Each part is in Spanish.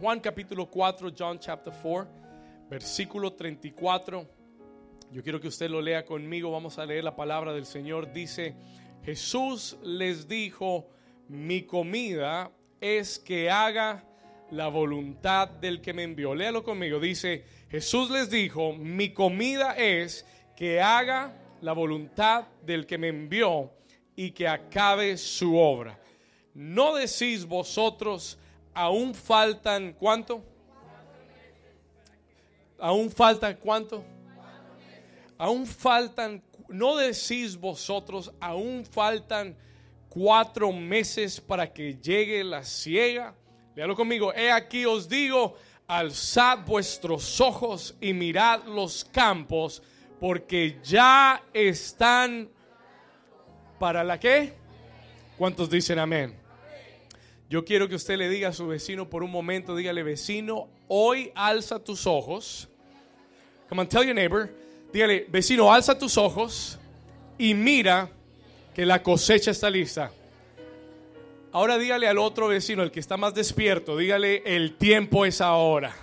Juan capítulo 4, John chapter 4, versículo 34. Yo quiero que usted lo lea conmigo. Vamos a leer la palabra del Señor. Dice, Jesús les dijo, mi comida es que haga la voluntad del que me envió. Léalo conmigo. Dice, Jesús les dijo, mi comida es que haga la voluntad del que me envió y que acabe su obra. No decís vosotros, aún faltan cuánto? Aún faltan cuánto? Aún faltan, no decís vosotros, aún faltan cuatro meses para que llegue la ciega. Léalo conmigo, he aquí os digo, alzad vuestros ojos y mirad los campos, porque ya están para la qué? ¿Cuántos dicen amén? Yo quiero que usted le diga a su vecino por un momento, dígale vecino, hoy alza tus ojos. Come on, tell your neighbor, dígale vecino, alza tus ojos y mira que la cosecha está lista. Ahora dígale al otro vecino, el que está más despierto, dígale el tiempo es ahora.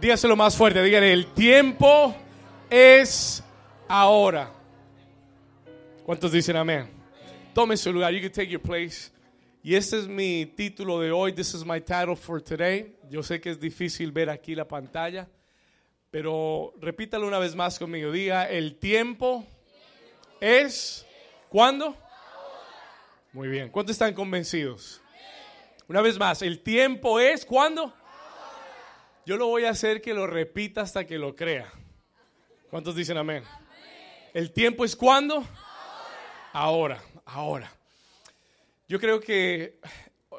Dígaselo más fuerte, dígale el tiempo es ahora. ¿Cuántos dicen amén? Tome su lugar, you can take your place. Y este es mi título de hoy. This is my title for today. Yo sé que es difícil ver aquí la pantalla, pero repítalo una vez más conmigo. Diga, el tiempo es ¿cuándo? Muy bien. ¿Cuántos están convencidos? Una vez más, el tiempo es ¿cuándo? Yo lo voy a hacer que lo repita hasta que lo crea. ¿Cuántos dicen amén? El tiempo es ¿cuándo? Ahora, ahora. Yo creo que,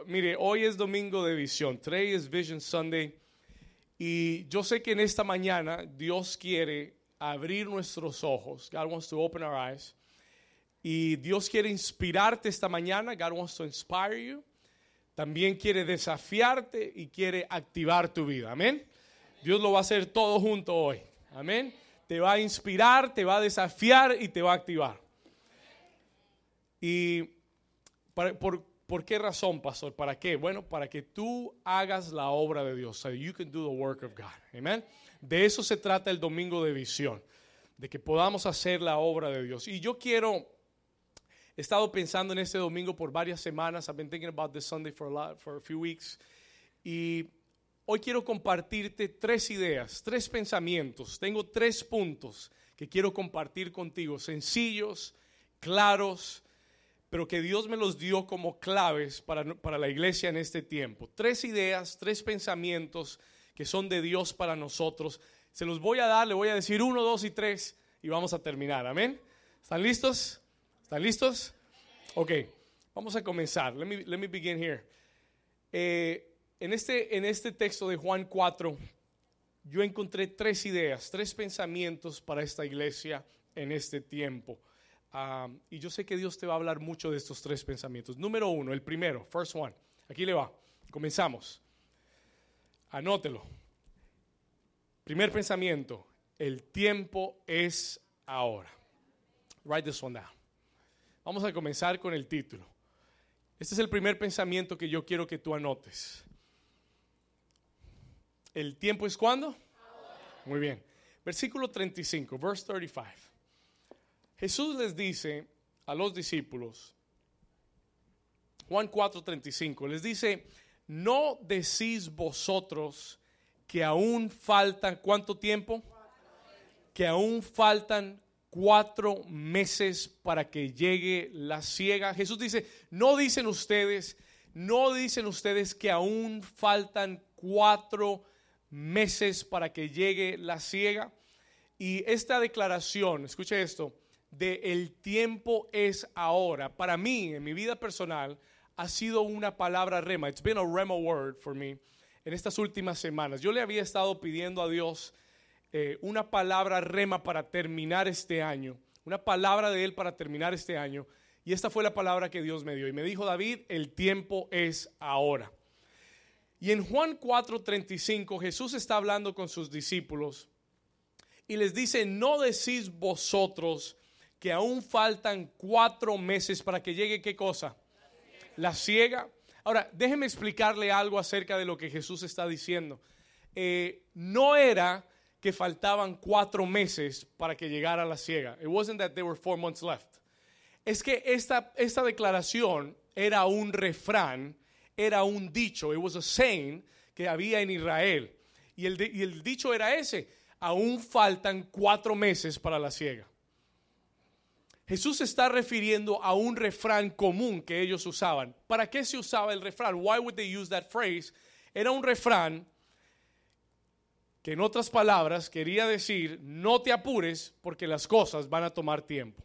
mire, hoy es domingo de visión. Today is Vision Sunday. Y yo sé que en esta mañana Dios quiere abrir nuestros ojos. God wants to open our eyes. Y Dios quiere inspirarte esta mañana. God wants to inspire you. También quiere desafiarte y quiere activar tu vida. Amén. Dios lo va a hacer todo junto hoy. Amén. Te va a inspirar, te va a desafiar y te va a activar. Y por, qué razón, pastor? ¿Para qué? Bueno, para que tú hagas la obra de Dios. So you can do the work of God. Amen. De eso se trata el domingo de visión. De que podamos hacer la obra de Dios. Y yo quiero, he estado pensando en este domingo por varias semanas. I've been thinking about this Sunday for a, lot, for a few weeks. Y hoy quiero compartirte tres ideas, tres pensamientos. Tengo tres puntos que quiero compartir contigo. Sencillos, claros pero que Dios me los dio como claves para, para, la iglesia en este tiempo. Tres ideas, tres pensamientos que son de Dios para nosotros. Se los voy a dar, le voy a decir uno, dos y tres y vamos a terminar. Amén. ¿Están listos? ¿Están listos? Ok, vamos a comenzar. Let me, let me begin here. Eh, en, este, en este texto de Juan 4, yo encontré tres ideas, tres pensamientos para esta iglesia en este tiempo y yo sé que Dios te va a hablar mucho de estos tres pensamientos. Número uno, el primero, first one. Aquí le va. Comenzamos. Anótelo. Primer pensamiento, el tiempo es ahora. Write this one down. Vamos a comenzar con el título. Este es el primer pensamiento que yo quiero que tú anotes. ¿El tiempo es cuándo? Muy bien. Versículo 35, verse 35. Jesús les dice a los discípulos, Juan 4:35, les dice, no decís vosotros que aún faltan, ¿cuánto tiempo? Que aún faltan cuatro meses para que llegue la ciega. Jesús dice, no dicen ustedes, no dicen ustedes que aún faltan cuatro meses para que llegue la ciega. Y esta declaración, escuche esto, de el tiempo es ahora, para mí, en mi vida personal, ha sido una palabra rema. It's been a rema word for me en estas últimas semanas. Yo le había estado pidiendo a Dios eh, una palabra rema para terminar este año, una palabra de Él para terminar este año. Y esta fue la palabra que Dios me dio. Y me dijo, David, el tiempo es ahora. Y en Juan 4:35 Jesús está hablando con sus discípulos y les dice, no decís vosotros que aún faltan cuatro meses para que llegue qué cosa? La ciega. Ahora, déjeme explicarle algo acerca de lo que Jesús está diciendo. Eh, no era que faltaban cuatro meses para que llegara la ciega. It wasn't that there were four months left. Es que esta, esta declaración era un refrán, era un dicho, it was a saying que había en Israel. Y el, y el dicho era ese, aún faltan cuatro meses para la ciega. Jesús está refiriendo a un refrán común que ellos usaban. ¿Para qué se usaba el refrán? Why would they use that phrase? Era un refrán que en otras palabras quería decir, no te apures porque las cosas van a tomar tiempo.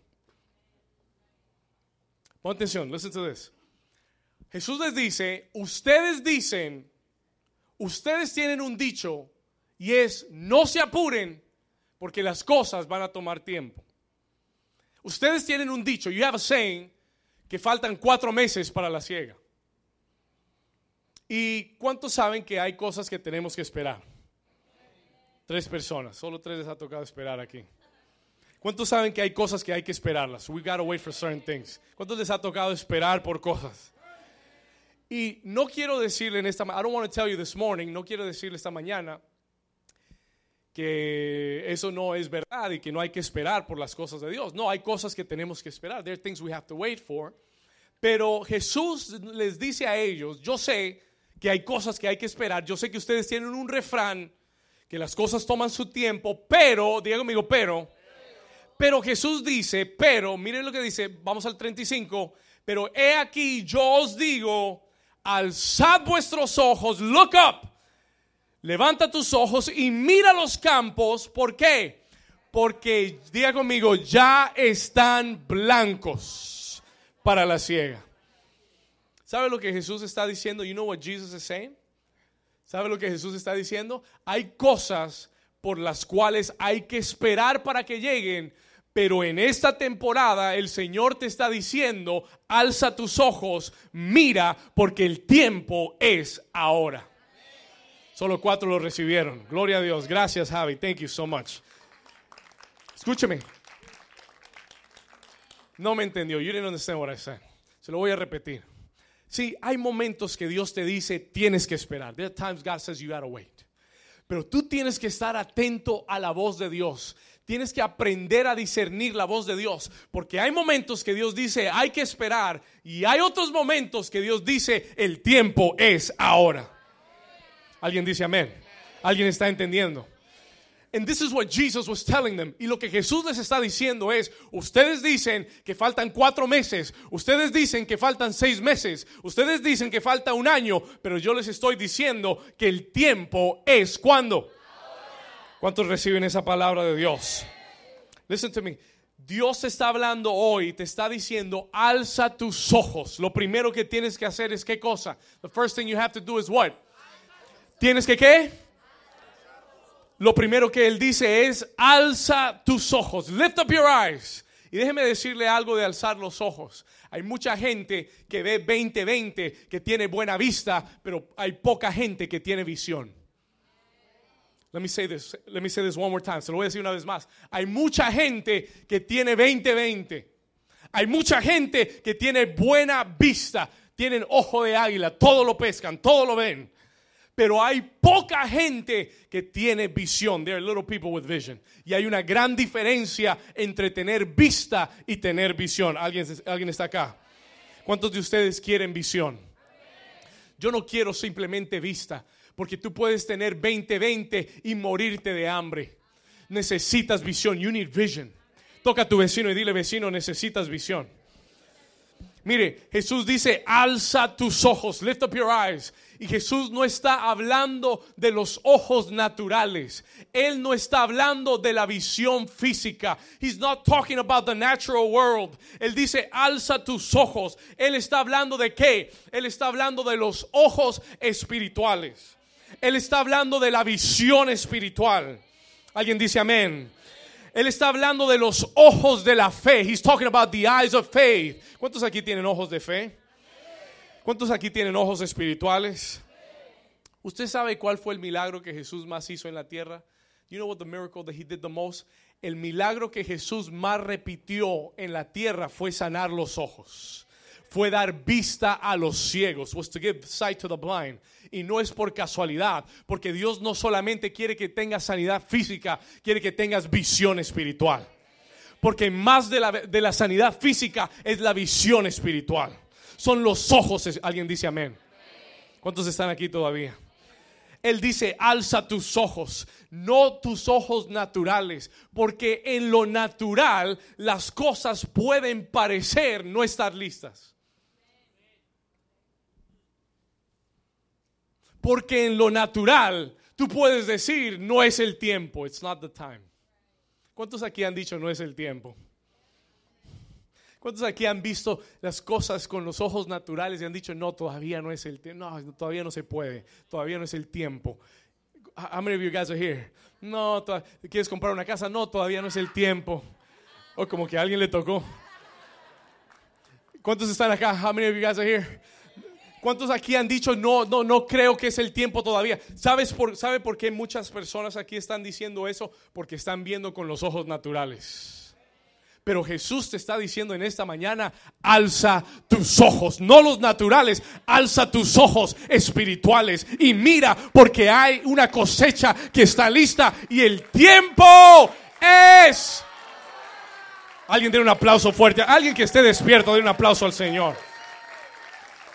Pon atención, listen to this. Jesús les dice, ustedes dicen, ustedes tienen un dicho y es, no se apuren porque las cosas van a tomar tiempo. Ustedes tienen un dicho, you have a saying, que faltan cuatro meses para la ciega. ¿Y cuántos saben que hay cosas que tenemos que esperar? Tres personas, solo tres les ha tocado esperar aquí. ¿Cuántos saben que hay cosas que hay que esperarlas? We gotta wait for certain things. ¿Cuántos les ha tocado esperar por cosas? Y no quiero decirle en esta I don't want to tell you this morning, no quiero decirle esta mañana que eso no es verdad y que no hay que esperar por las cosas de Dios. No, hay cosas que tenemos que esperar. There are things we have to wait for. Pero Jesús les dice a ellos, yo sé que hay cosas que hay que esperar. Yo sé que ustedes tienen un refrán que las cosas toman su tiempo, pero, diga conmigo, pero, pero Jesús dice, pero, miren lo que dice, vamos al 35, pero he aquí yo os digo, alzad vuestros ojos, look up, levanta tus ojos y mira los campos, ¿por qué? Porque, diga conmigo, ya están blancos para la ciega. ¿Sabe lo que Jesús está diciendo? You know what Jesus is saying? ¿Sabe lo que Jesús está diciendo? Hay cosas por las cuales hay que esperar para que lleguen, pero en esta temporada el Señor te está diciendo, alza tus ojos, mira, porque el tiempo es ahora. Solo cuatro lo recibieron. Gloria a Dios. Gracias, Javi. Thank you so much. Escúcheme. No me entendió. You didn't understand what I said. Se lo voy a repetir. Sí, hay momentos que Dios te dice, tienes que esperar. There are times God says you gotta wait. Pero tú tienes que estar atento a la voz de Dios. Tienes que aprender a discernir la voz de Dios. Porque hay momentos que Dios dice, hay que esperar. Y hay otros momentos que Dios dice, el tiempo es ahora. Alguien dice amén. Alguien está entendiendo. And this is what Jesus was telling them. Y lo que Jesús les está diciendo es, ustedes dicen que faltan cuatro meses, ustedes dicen que faltan seis meses, ustedes dicen que falta un año, pero yo les estoy diciendo que el tiempo es cuando. ¿Cuántos reciben esa palabra de Dios? Listen to me. Dios está hablando hoy, te está diciendo, alza tus ojos. Lo primero que tienes que hacer es qué cosa? The first thing you have to do is what? ¿Tienes que qué? lo primero que él dice es, alza tus ojos, lift up your eyes. Y déjeme decirle algo de alzar los ojos. Hay mucha gente que ve 2020, que tiene buena vista, pero hay poca gente que tiene visión. Let me say this, let me say this one more time. Se lo voy a decir una vez más. Hay mucha gente que tiene 2020. Hay mucha gente que tiene buena vista, tienen ojo de águila, todo lo pescan, todo lo ven pero hay poca gente que tiene visión. There are little people with vision. Y hay una gran diferencia entre tener vista y tener visión. ¿Alguien, alguien está acá? ¿Cuántos de ustedes quieren visión? Yo no quiero simplemente vista, porque tú puedes tener 20-20 y morirte de hambre. Necesitas visión. You need vision. Toca a tu vecino y dile, vecino, necesitas visión. Mire, Jesús dice, alza tus ojos, lift up your eyes. Y Jesús no está hablando de los ojos naturales. Él no está hablando de la visión física. He's not talking about the natural world. Él dice, alza tus ojos. Él está hablando de qué? Él está hablando de los ojos espirituales. Él está hablando de la visión espiritual. Alguien dice amén. Él está hablando de los ojos de la fe. He's talking about the eyes of faith. ¿Cuántos aquí tienen ojos de fe? ¿Cuántos aquí tienen ojos espirituales? ¿Usted sabe cuál fue el milagro que Jesús más hizo en la tierra? You know what the miracle that he did the most? El milagro que Jesús más repitió en la tierra fue sanar los ojos fue dar vista a los ciegos, was to give sight to the blind. Y no es por casualidad, porque Dios no solamente quiere que tengas sanidad física, quiere que tengas visión espiritual. Porque más de la, de la sanidad física es la visión espiritual. Son los ojos, alguien dice amén. ¿Cuántos están aquí todavía? Él dice, alza tus ojos, no tus ojos naturales, porque en lo natural las cosas pueden parecer no estar listas. Porque en lo natural tú puedes decir, no es el tiempo, it's not the time. ¿Cuántos aquí han dicho, no es el tiempo? ¿Cuántos aquí han visto las cosas con los ojos naturales y han dicho, no, todavía no es el tiempo? No, todavía no se puede. Todavía no es el tiempo. How many of you guys are here? No, ¿quieres comprar una casa? No, todavía no es el tiempo. O como que a alguien le tocó. ¿Cuántos están acá? How many of you guys are here? ¿Cuántos aquí han dicho, no, no, no creo que es el tiempo todavía? ¿Sabes por, ¿Sabe por qué muchas personas aquí están diciendo eso? Porque están viendo con los ojos naturales. Pero Jesús te está diciendo en esta mañana, alza tus ojos, no los naturales, alza tus ojos espirituales y mira porque hay una cosecha que está lista y el tiempo es... Alguien dé un aplauso fuerte, alguien que esté despierto, dé un aplauso al Señor.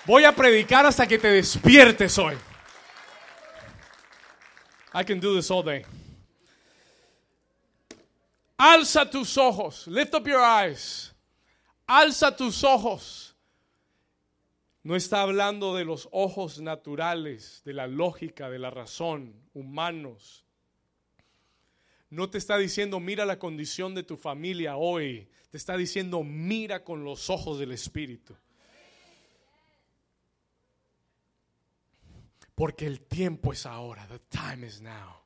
Voy a predicar hasta que te despiertes hoy. I can do this all day. Alza tus ojos. Lift up your eyes. Alza tus ojos. No está hablando de los ojos naturales, de la lógica, de la razón, humanos. No te está diciendo mira la condición de tu familia hoy. Te está diciendo mira con los ojos del Espíritu. Porque el tiempo es ahora. The time is now.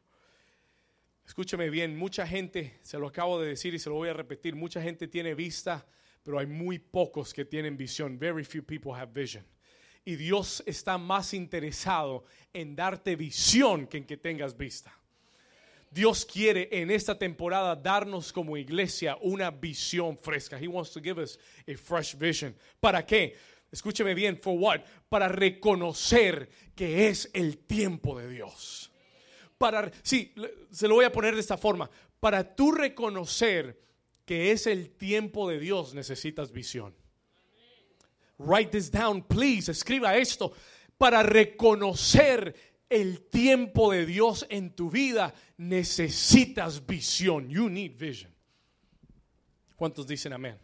Escúcheme bien, mucha gente, se lo acabo de decir y se lo voy a repetir, mucha gente tiene vista, pero hay muy pocos que tienen visión. Very few people have vision. Y Dios está más interesado en darte visión que en que tengas vista. Dios quiere en esta temporada darnos como iglesia una visión fresca. He wants to give us a fresh vision. ¿Para qué? Escúcheme bien, for what? Para reconocer que es el tiempo de Dios para, sí, se lo voy a poner de esta forma, para tú reconocer que es el tiempo de Dios necesitas visión. Write this down, please, escriba esto. Para reconocer el tiempo de Dios en tu vida necesitas visión. You need vision. ¿Cuántos dicen amén?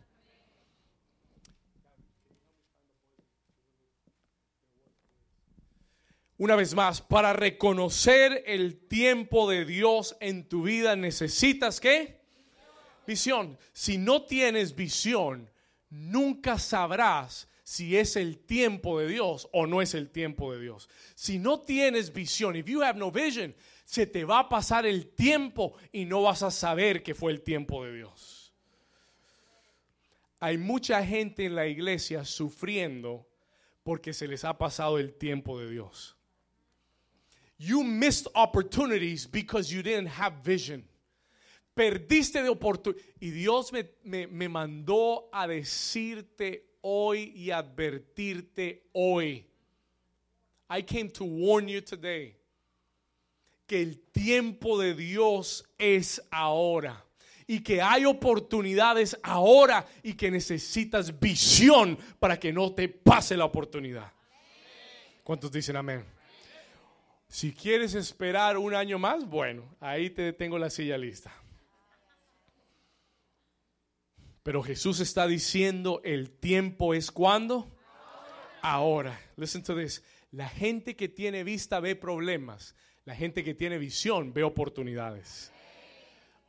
Una vez más, para reconocer el tiempo de Dios en tu vida necesitas qué? Visión. Si no tienes visión, nunca sabrás si es el tiempo de Dios o no es el tiempo de Dios. Si no tienes visión, if you have no vision, se te va a pasar el tiempo y no vas a saber que fue el tiempo de Dios. Hay mucha gente en la iglesia sufriendo porque se les ha pasado el tiempo de Dios. You missed opportunities because you didn't have vision. Perdiste de oportunidad. Y Dios me, me, me mandó a decirte hoy y advertirte hoy. I came to warn you today que el tiempo de Dios es ahora y que hay oportunidades ahora y que necesitas visión para que no te pase la oportunidad. ¿Cuántos dicen amén? Si quieres esperar un año más, bueno, ahí te tengo la silla lista. Pero Jesús está diciendo, el tiempo es cuando? Ahora. Listen to this. La gente que tiene vista ve problemas. La gente que tiene visión ve oportunidades.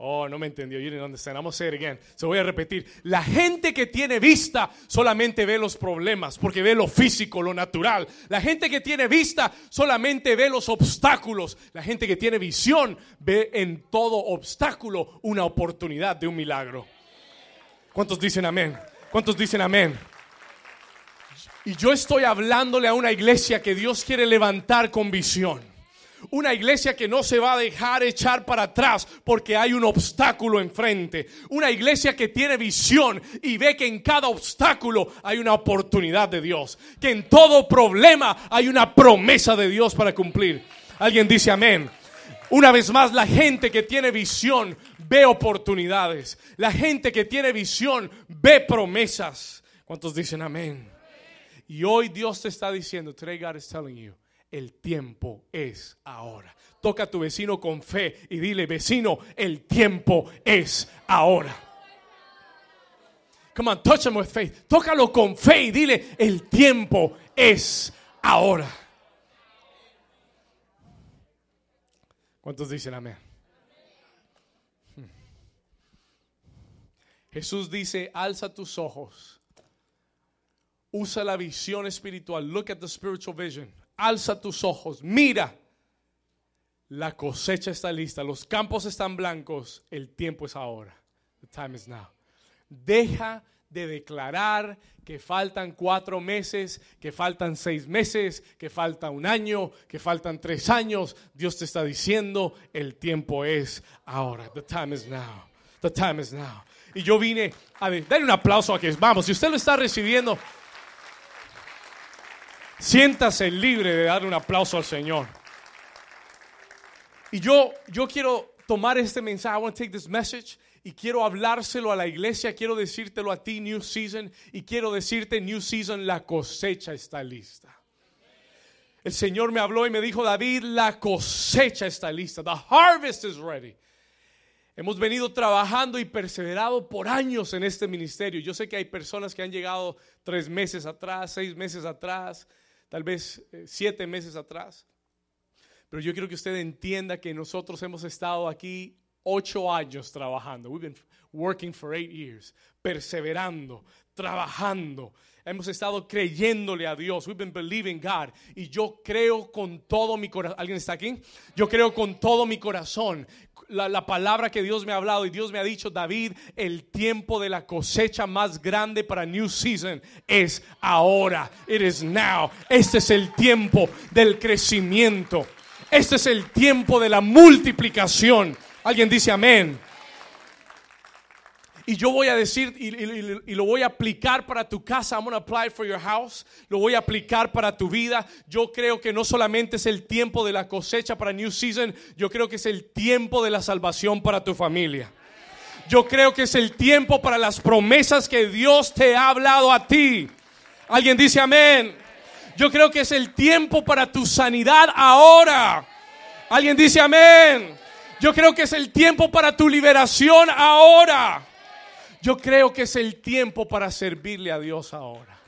Oh, no me entendió. You didn't understand. Vamos a say again. Se voy a repetir. La gente que tiene vista solamente ve los problemas porque ve lo físico, lo natural. La gente que tiene vista solamente ve los obstáculos. La gente que tiene visión ve en todo obstáculo una oportunidad de un milagro. ¿Cuántos dicen amén? ¿Cuántos dicen amén? Y yo estoy hablándole a una iglesia que Dios quiere levantar con visión Una iglesia que no se va a dejar echar para atrás porque hay un obstáculo enfrente. Una iglesia que tiene visión y ve que en cada obstáculo hay una oportunidad de Dios. Que en todo problema hay una promesa de Dios para cumplir. Alguien dice amén. Una vez más, la gente que tiene visión ve oportunidades. La gente que tiene visión ve promesas. ¿Cuántos dicen amén? Y hoy Dios te está diciendo, today God is telling you, el tiempo es ahora. Toca a tu vecino con fe y dile, vecino, el tiempo es ahora. Come on, touch him with faith. Tócalo con fe y dile, el tiempo es ahora. ¿Cuántos dicen amén? Hmm. Jesús dice, alza tus ojos. Usa la visión espiritual. Look at the spiritual vision alza tus ojos, mira, la cosecha está lista, los campos están blancos, el tiempo es ahora. The time is now. Deja de declarar que faltan cuatro meses, que faltan seis meses, que falta un año, que faltan tres años. Dios te está diciendo, el tiempo es ahora. The time is now. The time is now. Y yo vine a dar un aplauso a que vamos, si usted lo está recibiendo, Siéntase libre de dar un aplauso al Señor. Y yo, yo quiero tomar este mensaje, I want to take this message y quiero hablárselo a la iglesia, quiero decírtelo a ti, New Season, y quiero decirte, New Season, la cosecha está lista. El Señor me habló y me dijo, David, la cosecha está lista. The harvest is ready. Hemos venido trabajando y perseverado por años en este ministerio. Yo sé que hay personas que han llegado tres meses atrás, seis meses atrás, tal vez eh, siete meses atrás. Pero yo quiero que usted entienda que nosotros hemos estado aquí ocho años trabajando. We've been working for eight years, perseverando, trabajando. Hemos estado creyéndole a Dios. We've been believing God. Y yo creo con todo mi corazón. ¿Alguien está aquí? Yo creo con todo mi corazón la, palabra que Dios me ha hablado y Dios me ha dicho, David, el tiempo de la cosecha más grande para New Season es ahora. It is now. Este es el tiempo del crecimiento. Este es el tiempo de la multiplicación. Alguien dice amén. Y yo voy a decir y, lo voy a aplicar para tu casa. I'm going to apply for your house. Lo voy a aplicar para tu vida. Yo creo que no solamente es el tiempo de la cosecha para New Season, yo creo que es el tiempo de la salvación para tu familia. Yo creo que es el tiempo para las promesas que Dios te ha hablado a ti. Alguien dice amén. Yo creo que es el tiempo para tu sanidad ahora. Alguien dice amén. Yo creo que es el tiempo para tu liberación ahora. Yo creo que es el tiempo para servirle a Dios ahora.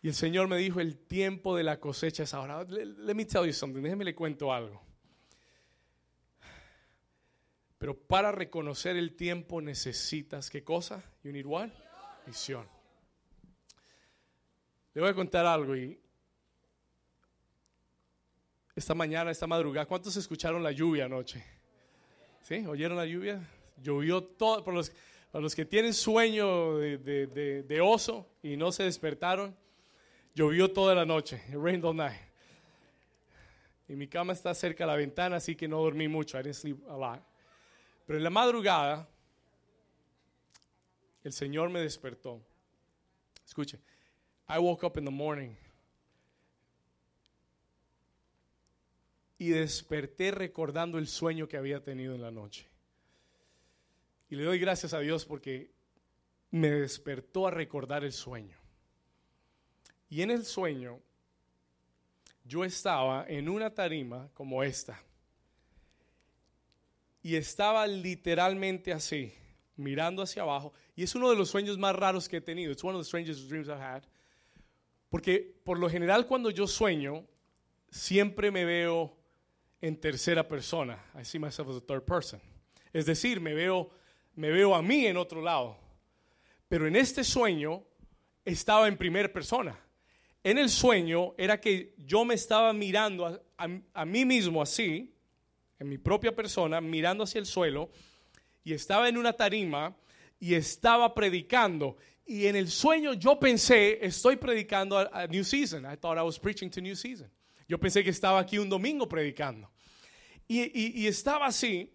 Y el Señor me dijo, el tiempo de la cosecha es ahora. Let me tell you something, déjeme le cuento algo. Pero para reconocer el tiempo necesitas, ¿qué cosa? You need what? Visión. Le voy a contar algo y esta mañana, esta madrugada, ¿cuántos escucharon la lluvia anoche? ¿Sí? ¿Oyeron la lluvia? Llovió todo, para los, los que tienen sueño de, oso y no se despertaron, llovió toda la noche. It rained all night. Y mi cama está cerca de la ventana, así que no dormí mucho. I didn't sleep a lot. Pero en la madrugada, el Señor me despertó. Escuche, I woke up in the morning y desperté recordando el sueño que había tenido en la noche. Y le doy gracias a Dios porque me despertó a recordar el sueño. Y en el sueño yo estaba en una tarima como esta. Y estaba literalmente así, mirando hacia abajo. Y es uno de los sueños más raros que he tenido. It's one of the strangest dreams I've had. Porque por lo general cuando yo sueño, siempre me veo en tercera persona. I see myself as a third person. Es decir, me veo me veo a mí en otro lado. Pero en este sueño estaba en primera persona. En el sueño era que yo me estaba mirando a, mí mismo así, en mi propia persona, mirando hacia el suelo, y estaba en una tarima y estaba predicando. Y en el sueño yo pensé, estoy predicando a, New Season. I thought I was preaching to New Season. Yo pensé que estaba aquí un domingo predicando. Y, y estaba así,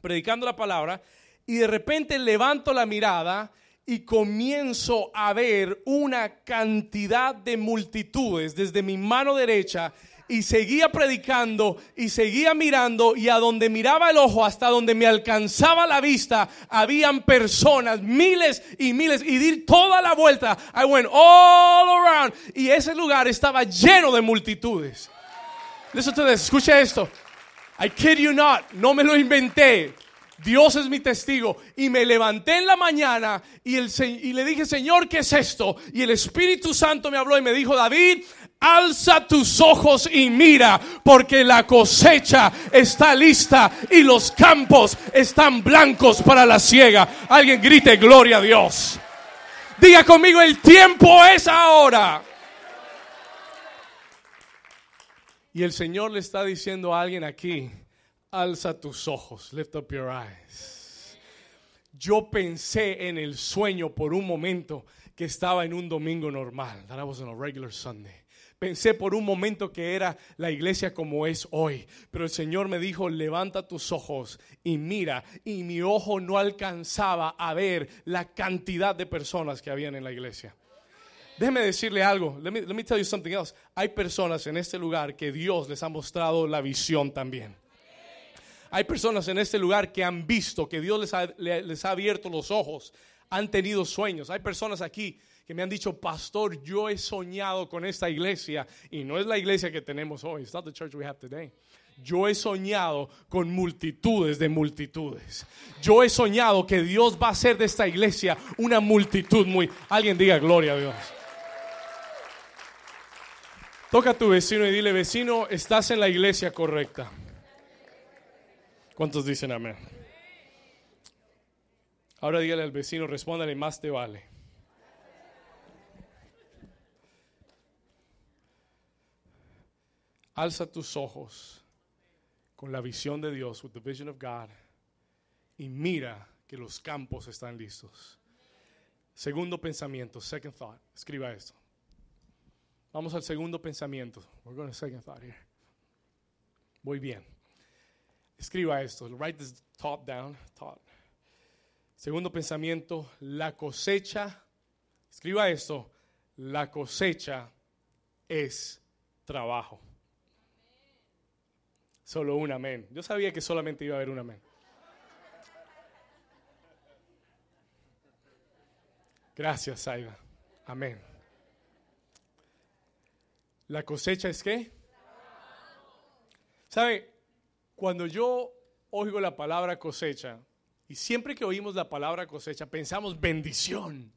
predicando la palabra, y de repente levanto la mirada y comienzo a ver una cantidad de multitudes desde mi mano derecha y seguía predicando y seguía mirando y a donde miraba el ojo hasta donde me alcanzaba la vista habían personas, miles y miles y di toda la vuelta. I went all around y ese lugar estaba lleno de multitudes. Listen to this, escucha esto. I kid you not, no me lo inventé. Dios es mi testigo. Y me levanté en la mañana y, le dije, Señor, ¿qué es esto? Y el Espíritu Santo me habló y me dijo, David, alza tus ojos y mira, porque la cosecha está lista y los campos están blancos para la siega. Alguien grite, gloria a Dios. Diga conmigo, el tiempo es ahora. Y el Señor le está diciendo a alguien aquí, Alza tus ojos, lift up your eyes. Yo pensé en el sueño por un momento que estaba en un domingo normal, that I was on a regular Sunday. Pensé por un momento que era la iglesia como es hoy, pero el Señor me dijo, levanta tus ojos y mira, y mi ojo no alcanzaba a ver la cantidad de personas que habían en la iglesia. Déjeme decirle algo, let me, let me tell you something else. Hay personas en este lugar que Dios les ha mostrado la visión también. Hay personas en este lugar que han visto que Dios les ha, abierto los ojos, han tenido sueños. Hay personas aquí que me han dicho, pastor, yo he soñado con esta iglesia y no es la iglesia que tenemos hoy. It's not the church we have today. Yo he soñado con multitudes de multitudes. Yo he soñado que Dios va a hacer de esta iglesia una multitud muy... Alguien diga gloria a Dios. Toca a tu vecino y dile, vecino, estás en la iglesia correcta. ¿Cuántos dicen amén? Ahora dígale al vecino, respóndale, más te vale. Alza tus ojos con la visión de Dios, with the vision of God, y mira que los campos están listos. Segundo pensamiento, second thought. Escriba esto. Vamos al segundo pensamiento. We're going to second thought here. Muy bien. Escriba esto. Write this top down. Top. Segundo pensamiento, la cosecha. Escriba esto. La cosecha es trabajo. Solo un amén. Yo sabía que solamente iba a haber un amén. Gracias, Saida. Amén. La cosecha es qué? ¿Sabe? Cuando yo oigo la palabra cosecha, y siempre que oímos la palabra cosecha, pensamos bendición,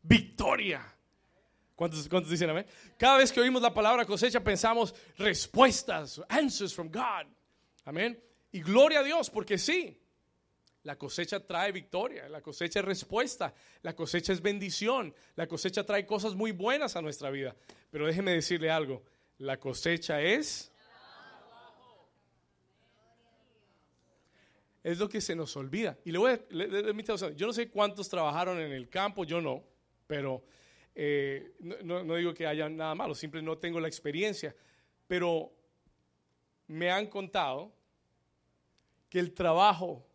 victoria. ¿Cuántos, ¿Cuántos, dicen amén? Cada vez que oímos la palabra cosecha, pensamos respuestas, answers from God. Amén. Y gloria a Dios, porque sí, la cosecha trae victoria, la cosecha es respuesta, la cosecha es bendición, la cosecha trae cosas muy buenas a nuestra vida. Pero déjeme decirle algo, la cosecha es es lo que se nos olvida. Y le voy a, yo no sé cuántos trabajaron en el campo, yo no, pero eh, no, no, digo que haya nada malo, simplemente no tengo la experiencia, pero me han contado que el trabajo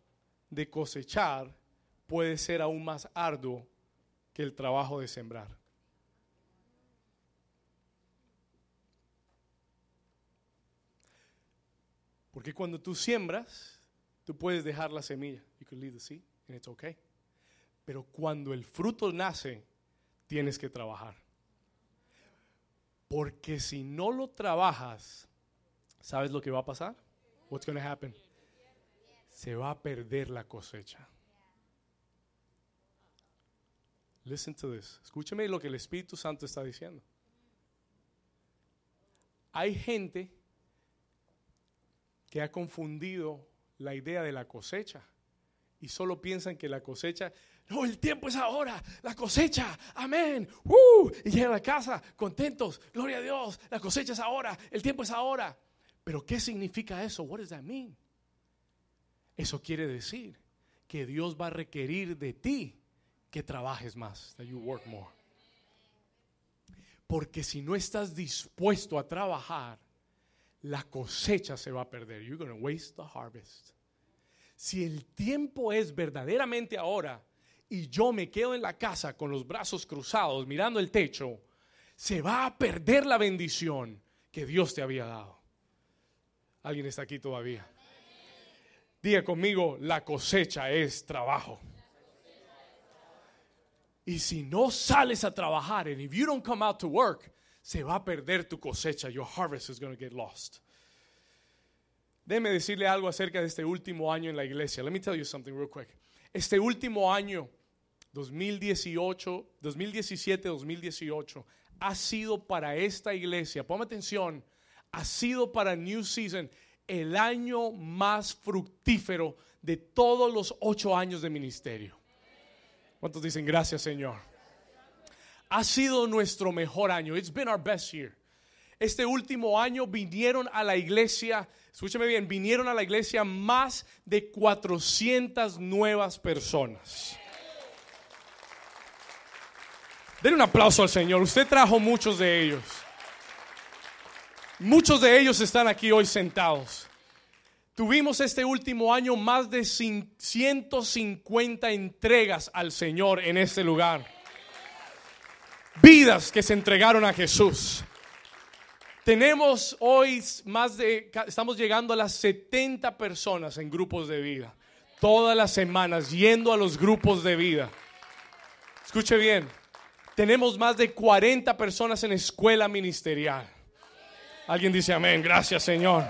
de cosechar puede ser aún más arduo que el trabajo de sembrar. Porque cuando tú siembras, Tú puedes dejar la semilla. You can leave the seed and it's okay. Pero cuando el fruto nace, tienes que trabajar. Porque si no lo trabajas, ¿sabes lo que va a pasar? What's going to happen? Se va a perder la cosecha. Listen to this. Escúcheme lo que el Espíritu Santo está diciendo. Hay gente que ha confundido la idea de la cosecha y solo piensan que la cosecha, no, el tiempo es ahora, la cosecha, amén, uh, y llegan a la casa contentos, gloria a Dios, la cosecha es ahora, el tiempo es ahora. Pero ¿qué significa eso? What does that mean? Eso quiere decir que Dios va a requerir de ti que trabajes más, that you work more. Porque si no estás dispuesto a trabajar, la cosecha se va a perder. You're going to waste the harvest. Si el tiempo es verdaderamente ahora y yo me quedo en la casa con los brazos cruzados mirando el techo, se va a perder la bendición que Dios te había dado. ¿Alguien está aquí todavía? Diga conmigo, la cosecha es trabajo. Y si no sales a trabajar, and if you don't come out to work, se va a perder tu cosecha. Your harvest is going to get lost. Déjeme decirle algo acerca de este último año en la iglesia. Let me tell you something real quick. Este último año, 2018, 2017, 2018, ha sido para esta iglesia, ponme atención, ha sido para New Season el año más fructífero de todos los ocho años de ministerio. ¿Cuántos dicen gracias, Señor? Ha sido nuestro mejor año. It's been our best year. Este último año vinieron a la iglesia, escúcheme bien, vinieron a la iglesia más de 400 nuevas personas. Den un aplauso al Señor. Usted trajo muchos de ellos. Muchos de ellos están aquí hoy sentados. Tuvimos este último año más de 150 entregas al Señor en este lugar. Vidas que se entregaron a Jesús. Tenemos hoy más de, estamos llegando a las 70 personas en grupos de vida. Todas las semanas yendo a los grupos de vida. Escuche bien, tenemos más de 40 personas en escuela ministerial. Alguien dice amén, gracias Señor.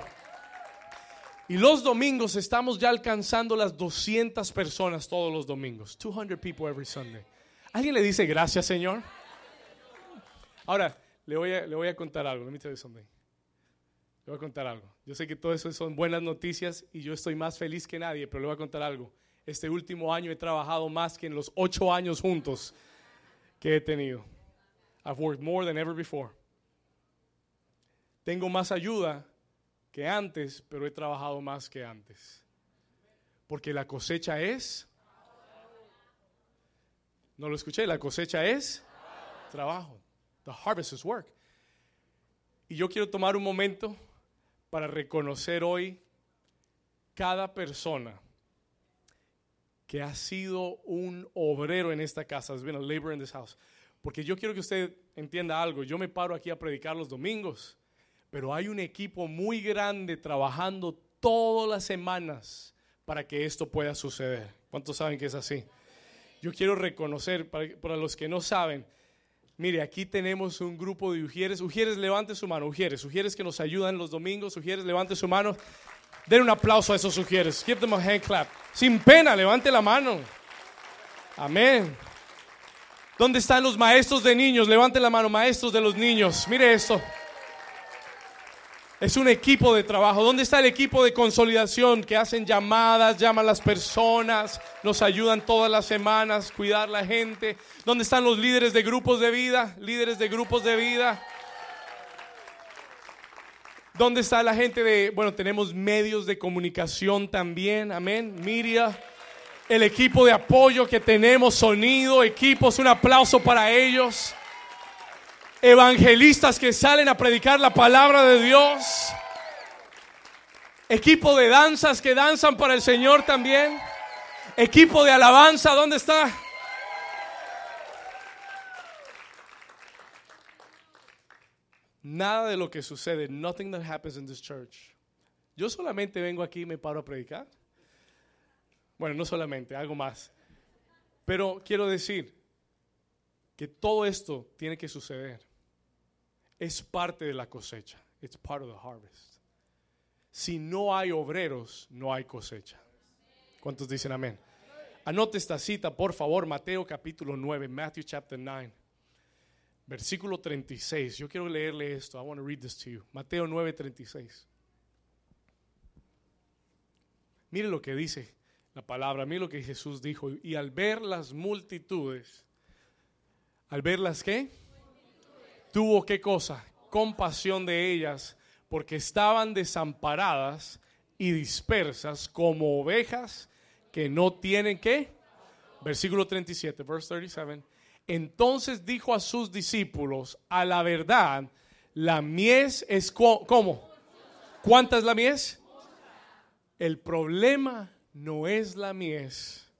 Y los domingos estamos ya alcanzando las 200 personas todos los domingos. 200 people every Sunday. ¿Alguien le dice gracias, Señor? Ahora, le voy a, contar algo. Let me tell you something. Le voy a contar algo. Yo sé que todo eso son buenas noticias y yo estoy más feliz que nadie, pero le voy a contar algo. Este último año he trabajado más que en los ocho años juntos que he tenido. I've worked more than ever before. Tengo más ayuda que antes, pero he trabajado más que antes. Porque la cosecha es... No lo escuché, la cosecha es trabajo. The harvest is work. Y yo quiero tomar un momento para reconocer hoy cada persona que ha sido un obrero en esta casa, has been a laborer in this house. Porque yo quiero que usted entienda algo. Yo me paro aquí a predicar los domingos pero hay un equipo muy grande trabajando todas las semanas para que esto pueda suceder. ¿Cuántos saben que es así? Yo quiero reconocer, para, los que no saben, mire, aquí tenemos un grupo de Ujieres. Ujieres, levante su mano. Ujieres, Ujieres que nos ayudan los domingos. Ujieres, levante su mano. Den un aplauso a esos Ujieres. Give them a hand clap. Sin pena, levante la mano. Amén. ¿Dónde están los maestros de niños? Levante la mano, maestros de los niños. Mire esto. Es un equipo de trabajo. ¿Dónde está el equipo de consolidación que hacen llamadas, llaman a las personas, nos ayudan todas las semanas, cuidar la gente? ¿Dónde están los líderes de grupos de vida? Líderes de grupos de vida. ¿Dónde está la gente de, bueno, tenemos medios de comunicación también, amén, Miria, el equipo de apoyo que tenemos, sonido, equipos, un aplauso para ellos evangelistas que salen a predicar la palabra de Dios, equipo de danzas que danzan para el Señor también, equipo de alabanza, ¿dónde está? Nada de lo que sucede, nothing that happens in this church. Yo solamente vengo aquí y me paro a predicar. Bueno, no solamente, algo más. Pero quiero decir que todo esto tiene que suceder es parte de la cosecha. It's part of the harvest. Si no hay obreros, no hay cosecha. ¿Cuántos dicen amén? Anote esta cita, por favor, Mateo capítulo 9, Matthew chapter 9, versículo 36. Yo quiero leerle esto. I want to read this to you. Mateo 9, 36. Mire lo que dice la palabra, mire lo que Jesús dijo. Y al ver las multitudes, al ver las qué? tuvo qué cosa? Compasión de ellas, porque estaban desamparadas y dispersas como ovejas que no tienen qué. Versículo 37, verse 37. Entonces dijo a sus discípulos, a la verdad, la mies es como ¿Cuánta es la mies? El problema no es la mies.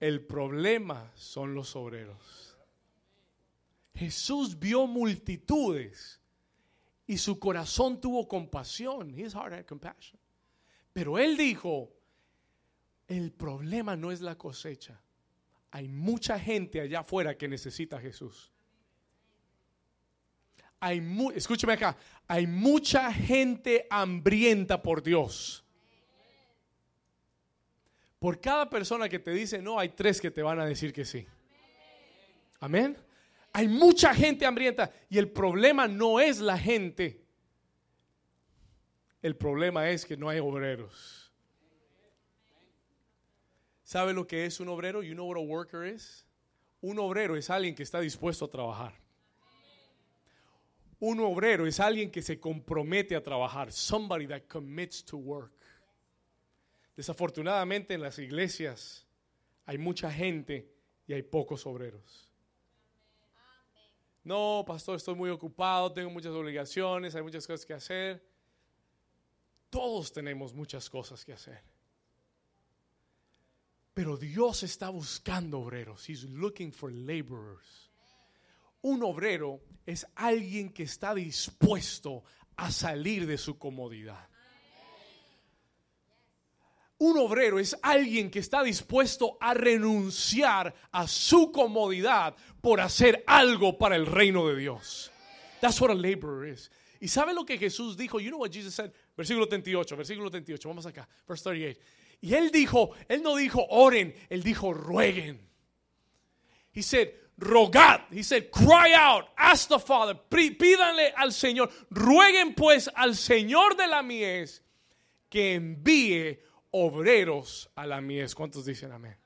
El problema son los obreros. Jesús vio multitudes y su corazón tuvo compasión. His heart had compassion. Pero él dijo, el problema no es la cosecha. Hay mucha gente allá afuera que necesita a Jesús. Hay escúcheme acá, hay mucha gente hambrienta por Dios. Por cada persona que te dice no, hay tres que te van a decir que sí. Amén. Hay mucha gente hambrienta y el problema no es la gente. El problema es que no hay obreros. ¿Sabe lo que es un obrero? You know what a worker is? Un obrero es alguien que está dispuesto a trabajar. Un obrero es alguien que se compromete a trabajar. Somebody that commits to work. Desafortunadamente en las iglesias hay mucha gente y hay pocos obreros. No, pastor, estoy muy ocupado, tengo muchas obligaciones, hay muchas cosas que hacer. Todos tenemos muchas cosas que hacer. Pero Dios está buscando obreros. He's looking for laborers. Un obrero es alguien que está dispuesto a salir de su comodidad. Un obrero es alguien que está dispuesto a renunciar a su comodidad por hacer algo para el reino de Dios. That's what a laborer is. ¿Y sabe lo que Jesús dijo? You know what Jesus said? Versículo 38, versículo 38. Vamos acá, verse 38. Y él dijo, él no dijo oren, él dijo rueguen. He said, rogad. He said, cry out, ask the Father, pídanle al Señor, rueguen pues al Señor de la mies que envíe obreros a la mies. ¿Cuántos dicen amén?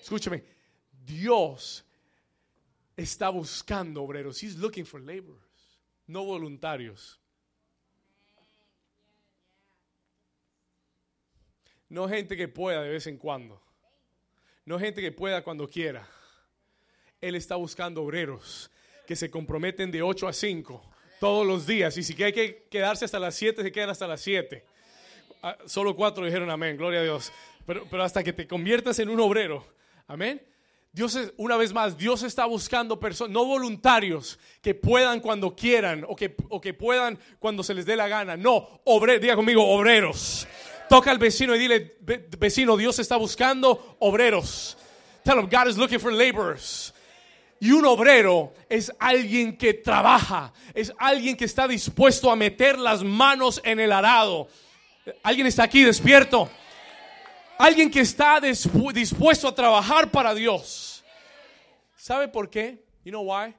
Escúchame, Dios está buscando obreros. He's looking for laborers, no voluntarios. No gente que pueda de vez en cuando. No gente que pueda cuando quiera. Él está buscando obreros que se comprometen de 8 a 5 todos los días. Y si hay que quedarse hasta las 7, se quedan hasta las 7. Ah, solo cuatro dijeron amén, gloria a Dios. Pero, pero hasta que te conviertas en un obrero. Amén. Dios es, una vez más, Dios está buscando personas, no voluntarios, que puedan cuando quieran o que, o que puedan cuando se les dé la gana. No, obreros, diga conmigo, obreros. Toca al vecino y dile, vecino, Dios está buscando obreros. Tell him, God is looking for laborers. Y un obrero es alguien que trabaja, es alguien que está dispuesto a meter las manos en el arado. ¿Alguien está aquí despierto? Alguien que está dispuesto a trabajar para Dios. ¿Sabe por qué? You know why?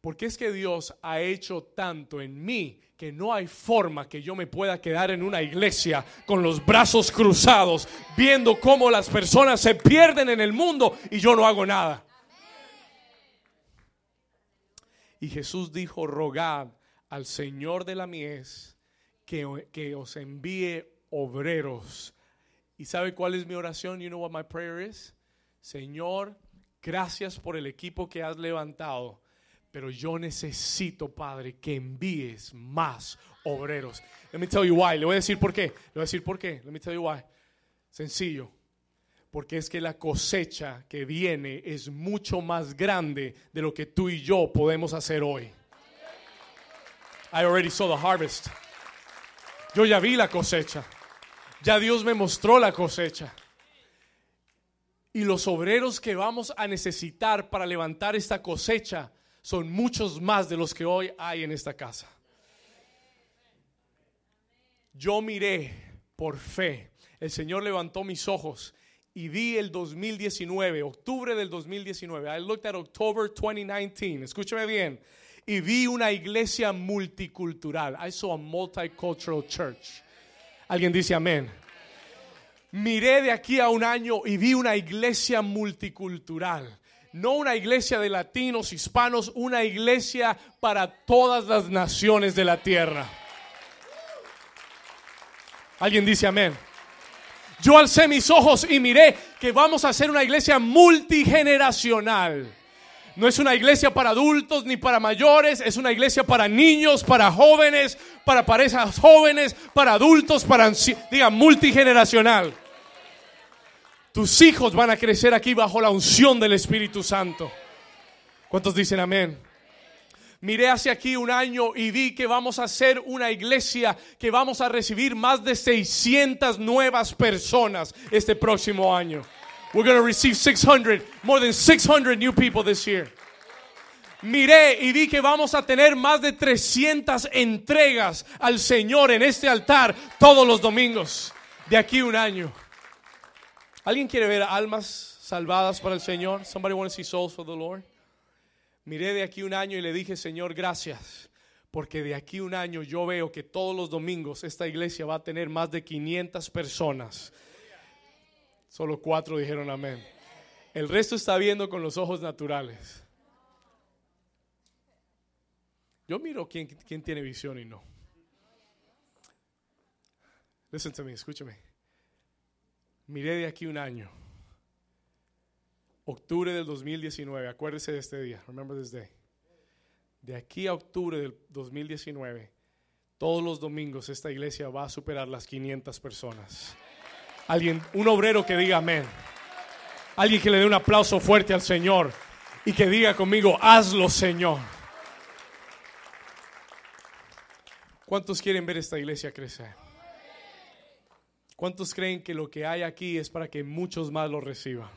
Porque es que Dios ha hecho tanto en mí que no hay forma que yo me pueda quedar en una iglesia con los brazos cruzados, viendo cómo las personas se pierden en el mundo y yo no hago nada. Y Jesús dijo, rogad al Señor de la mies que, que os envíe obreros. ¿Y sabe cuál es mi oración? You know what my prayer is? Señor, gracias por el equipo que has levantado, pero yo necesito, Padre, que envíes más obreros. Let me tell you why. Le voy a decir por qué. Le voy a decir por qué. Let me tell you why. Sencillo porque es que la cosecha que viene es mucho más grande de lo que tú y yo podemos hacer hoy. I already saw the harvest. Yo ya vi la cosecha. Ya Dios me mostró la cosecha. Y los obreros que vamos a necesitar para levantar esta cosecha son muchos más de los que hoy hay en esta casa. Yo miré por fe. El Señor levantó mis ojos y vi el 2019, octubre del 2019. I looked at October 2019. Escúchame bien. Y vi una iglesia multicultural. I saw a multicultural church. Alguien dice amén. Miré de aquí a un año y vi una iglesia multicultural. No una iglesia de latinos, hispanos, una iglesia para todas las naciones de la tierra. Alguien dice amén. Yo alcé mis ojos y miré que vamos a hacer una iglesia multigeneracional. No es una iglesia para adultos ni para mayores, es una iglesia para niños, para jóvenes, para parejas jóvenes, para adultos, para diga multigeneracional. Tus hijos van a crecer aquí bajo la unción del Espíritu Santo. ¿Cuántos dicen amén? Miré hacia aquí un año y vi que vamos a ser una iglesia que vamos a recibir más de 600 nuevas personas este próximo año. We're going to receive 600, more than 600 new people this year. Miré y vi que vamos a tener más de 300 entregas al Señor en este altar todos los domingos de aquí un año. ¿Alguien quiere ver almas salvadas para el Señor? Somebody want to see souls for the Lord? Miré de aquí un año y le dije, Señor, gracias, porque de aquí un año yo veo que todos los domingos esta iglesia va a tener más de 500 personas. Solo cuatro dijeron amén. El resto está viendo con los ojos naturales. Yo miro quién, quién tiene visión y no. Listen to me, escúchame. Miré de aquí un año octubre del 2019, acuérdese de este día, remember this day. De aquí a octubre del 2019, todos los domingos esta iglesia va a superar las 500 personas. Alguien, un obrero que diga amén. Alguien que le dé un aplauso fuerte al Señor y que diga conmigo, hazlo Señor. ¿Cuántos quieren ver esta iglesia crecer? ¿Cuántos creen que lo que hay aquí es para que muchos más lo reciban?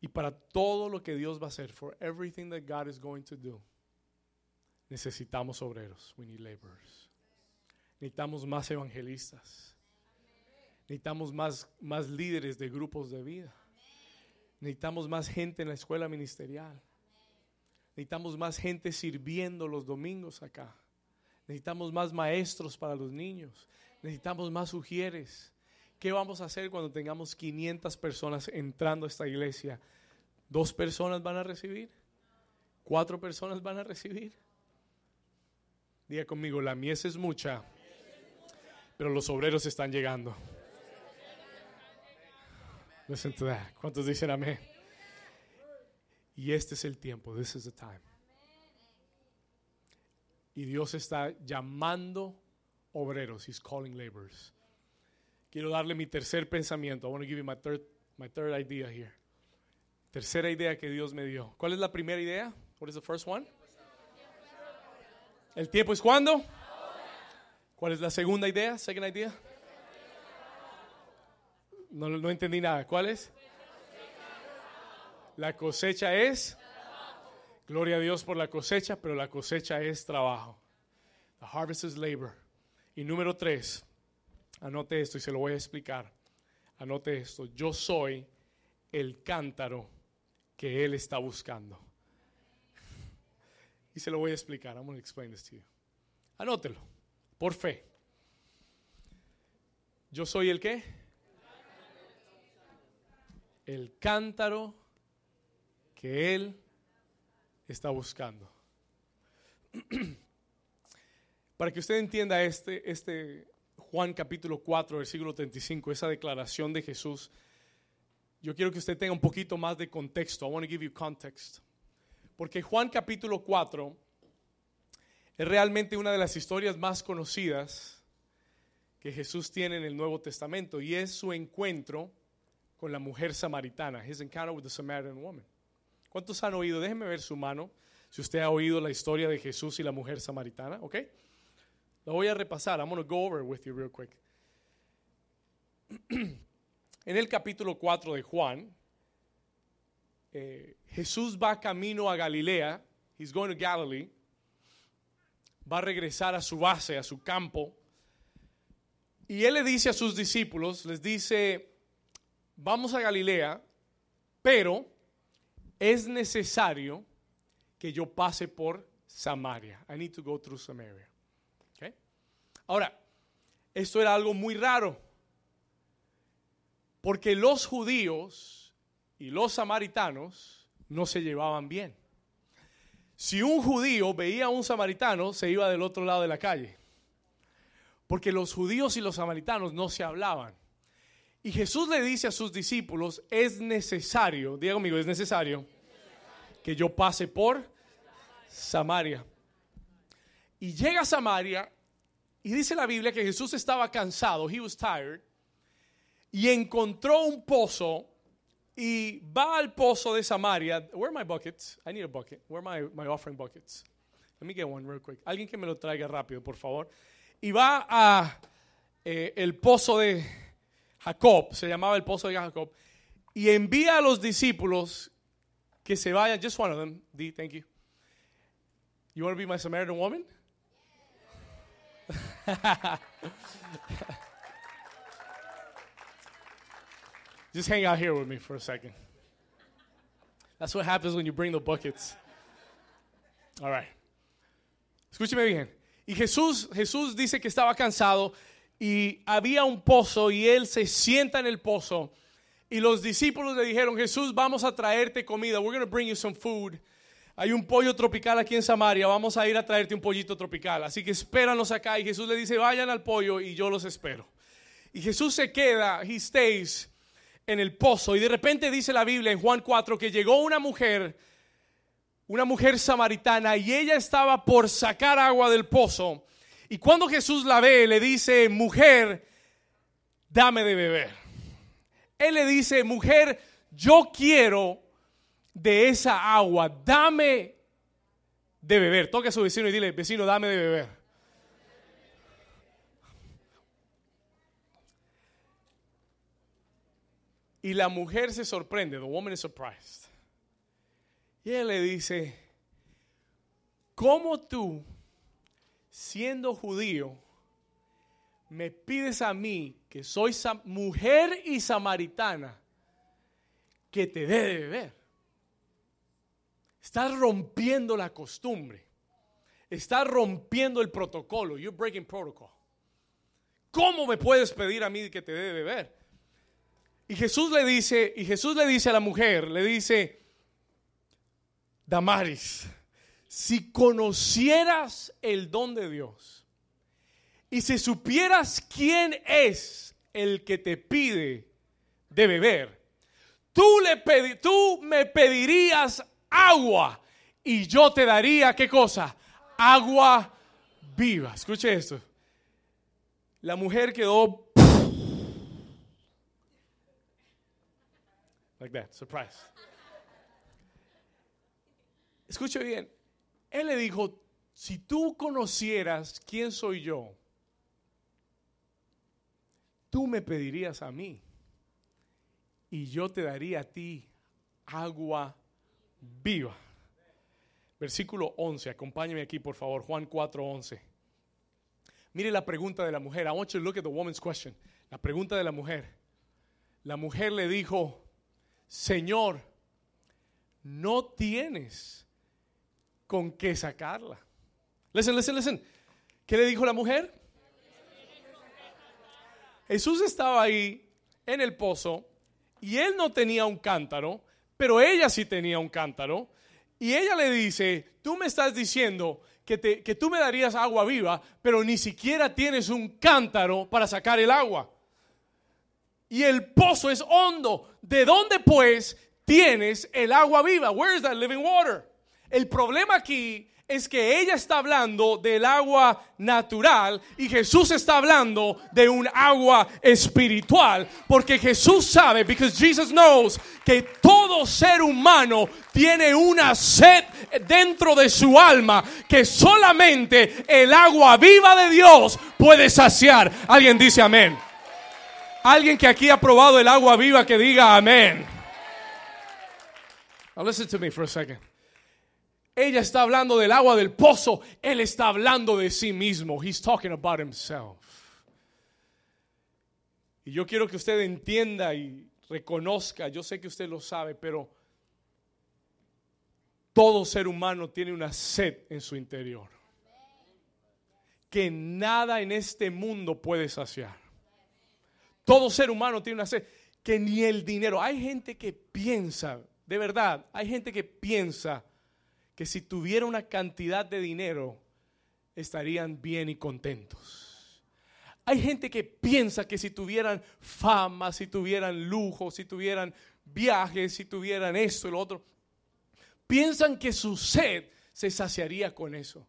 Y para todo lo que Dios va a hacer, for everything that God is going to do, necesitamos obreros. We need laborers. Necesitamos más evangelistas. Necesitamos más, más líderes de grupos de vida. Necesitamos más gente en la escuela ministerial. Necesitamos más gente sirviendo los domingos acá. Necesitamos más maestros para los niños. Necesitamos más ujieres. ¿Qué vamos a hacer cuando tengamos 500 personas entrando a esta iglesia? ¿Dos personas van a recibir? ¿Cuatro personas van a recibir? Diga conmigo, la mies es mucha, pero los obreros están llegando. Listen to that. ¿Cuántos dicen amén? Y este es el tiempo. This is the time. Y Dios está llamando obreros. He's calling laborers. Quiero darle mi tercer pensamiento. I want to give you my third, my third idea here. Tercera idea que Dios me dio. ¿Cuál es la primera idea? What is the first one? ¿El tiempo es cuándo? ¿Cuál es la segunda idea? Second idea. No, no entendí nada. ¿Cuál es? La cosecha es. Gloria a Dios por la cosecha, pero la cosecha es trabajo. The harvest is labor. Y número tres, Anote esto y se lo voy a explicar. Anote esto. Yo soy el cántaro que Él está buscando. Y se lo voy a explicar. I'm going to explain this to you. Anótelo. Por fe. Yo soy el qué? El cántaro que Él está buscando. Para que usted entienda este, este, Juan capítulo 4, versículo 35, esa declaración de Jesús, yo quiero que usted tenga un poquito más de contexto. I want to give you context. Porque Juan capítulo 4 es realmente una de las historias más conocidas que Jesús tiene en el Nuevo Testamento y es su encuentro con la mujer samaritana, his encounter with the Samaritan woman. ¿Cuántos han oído? Déjenme ver su mano. Si usted ha oído la historia de Jesús y la mujer samaritana, ¿ok? Lo voy a repasar. I'm going to go over it with you real quick. en el capítulo 4 de Juan, eh, Jesús va camino a Galilea. He's going to Galilee. Va a regresar a su base, a su campo. Y él le dice a sus discípulos, les dice, vamos a Galilea, pero es necesario que yo pase por Samaria. I need to go through Samaria. Ahora, esto era algo muy raro, porque los judíos y los samaritanos no se llevaban bien. Si un judío veía a un samaritano, se iba del otro lado de la calle, porque los judíos y los samaritanos no se hablaban. Y Jesús le dice a sus discípulos, es necesario, diga conmigo, es necesario que yo pase por Samaria. Y llega a Samaria y dice la Biblia que Jesús estaba cansado, he was tired, y encontró un pozo y va al pozo de Samaria. Where are my buckets? I need a bucket. Where are my, my offering buckets? Let me get one real quick. Alguien que me lo traiga rápido, por favor. Y va a eh, el pozo de Jacob, se llamaba el pozo de Jacob, y envía a los discípulos que se vayan. Just one of them. D, thank you. You want to be my Samaritan woman? Just hang out here with me for a second. That's what happens when you bring the buckets. All right. Escúcheme bien. Y Jesús, Jesús dice que estaba cansado y había un pozo y él se sienta en el pozo. Y los discípulos le dijeron, Jesús, vamos a traerte comida. We're going to bring you some food. Hay un pollo tropical aquí en Samaria. Vamos a ir a traerte un pollito tropical. Así que espéranos acá. Y Jesús le dice, vayan al pollo y yo los espero. Y Jesús se queda, he stays en el pozo. Y de repente dice la Biblia en Juan 4 que llegó una mujer, una mujer samaritana, y ella estaba por sacar agua del pozo. Y cuando Jesús la ve, le dice, mujer, dame de beber. Él le dice, mujer, yo quiero de esa agua, dame de beber. Toque a su vecino y dile, vecino, dame de beber. Y la mujer se sorprende, the woman is surprised. Y él le dice, ¿cómo tú, siendo judío, me pides a mí, que soy mujer y samaritana, que te dé de beber? Estás rompiendo la costumbre. Estás rompiendo el protocolo. You're breaking protocol. ¿Cómo me puedes pedir a mí que te dé de beber? Y Jesús le dice, y Jesús le dice a la mujer, le dice, Damaris, si conocieras el don de Dios y si supieras quién es el que te pide de beber, tú, le tú me pedirías agua y yo te daría, ¿qué cosa? Agua viva. Escuche esto. La mujer quedó Like that, surprise. Escuche bien. Él le dijo, si tú conocieras quién soy yo, tú me pedirías a mí y yo te daría a ti agua viva. Versículo 11, acompáñame aquí por favor, Juan 4, 11. Mire la pregunta de la mujer. I want you to look at the woman's question. La pregunta de la mujer. La mujer le dijo, Señor, no tienes con qué sacarla. Listen, listen, listen. ¿Qué le dijo la mujer? Jesús estaba ahí en el pozo y él no tenía un cántaro, pero ella sí tenía un cántaro. Y ella le dice, tú me estás diciendo que, te, que tú me darías agua viva, pero ni siquiera tienes un cántaro para sacar el agua y el pozo es hondo. ¿De dónde pues tienes el agua viva? Where is that living water? El problema aquí es que ella está hablando del agua natural y Jesús está hablando de un agua espiritual, porque Jesús sabe, because Jesus knows que todo ser humano tiene una sed dentro de su alma que solamente el agua viva de Dios puede saciar. Alguien dice amén. Alguien que aquí ha probado el agua viva que diga amén. Now listen to me for a second. Ella está hablando del agua del pozo. Él está hablando de sí mismo. He's talking about himself. Y yo quiero que usted entienda y reconozca, yo sé que usted lo sabe, pero todo ser humano tiene una sed en su interior que nada en este mundo puede saciar. Todo ser humano tiene una sed que ni el dinero. Hay gente que piensa, de verdad, hay gente que piensa que si tuviera una cantidad de dinero estarían bien y contentos. Hay gente que piensa que si tuvieran fama, si tuvieran lujo, si tuvieran viajes, si tuvieran esto y lo otro, piensan que su sed se saciaría con eso.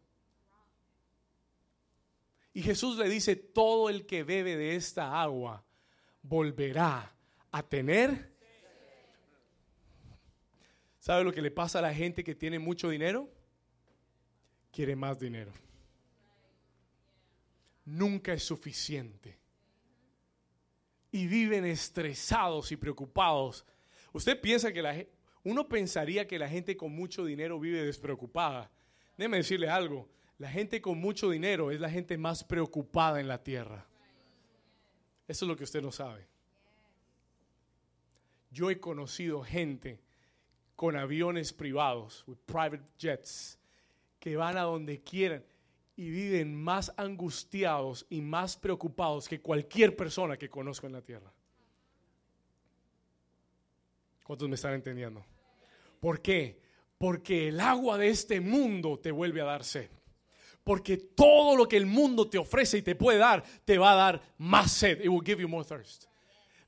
Y Jesús le dice, todo el que bebe de esta agua volverá a tener. ¿Sabe lo que le pasa a la gente que tiene mucho dinero? Quiere más dinero. Nunca es suficiente. Y viven estresados y preocupados. Usted piensa que la uno pensaría que la gente con mucho dinero vive despreocupada. Déjeme decirle algo. La gente con mucho dinero es la gente más preocupada en la tierra. Eso es lo que usted no sabe. Yo he conocido gente con aviones privados, with private jets, que van a donde quieran y viven más angustiados y más preocupados que cualquier persona que conozco en la tierra. ¿Cuántos me están entendiendo? ¿Por qué? Porque el agua de este mundo te vuelve a dar sed. Porque todo lo que el mundo te ofrece y te puede dar, te va a dar más sed. It will give you more thirst.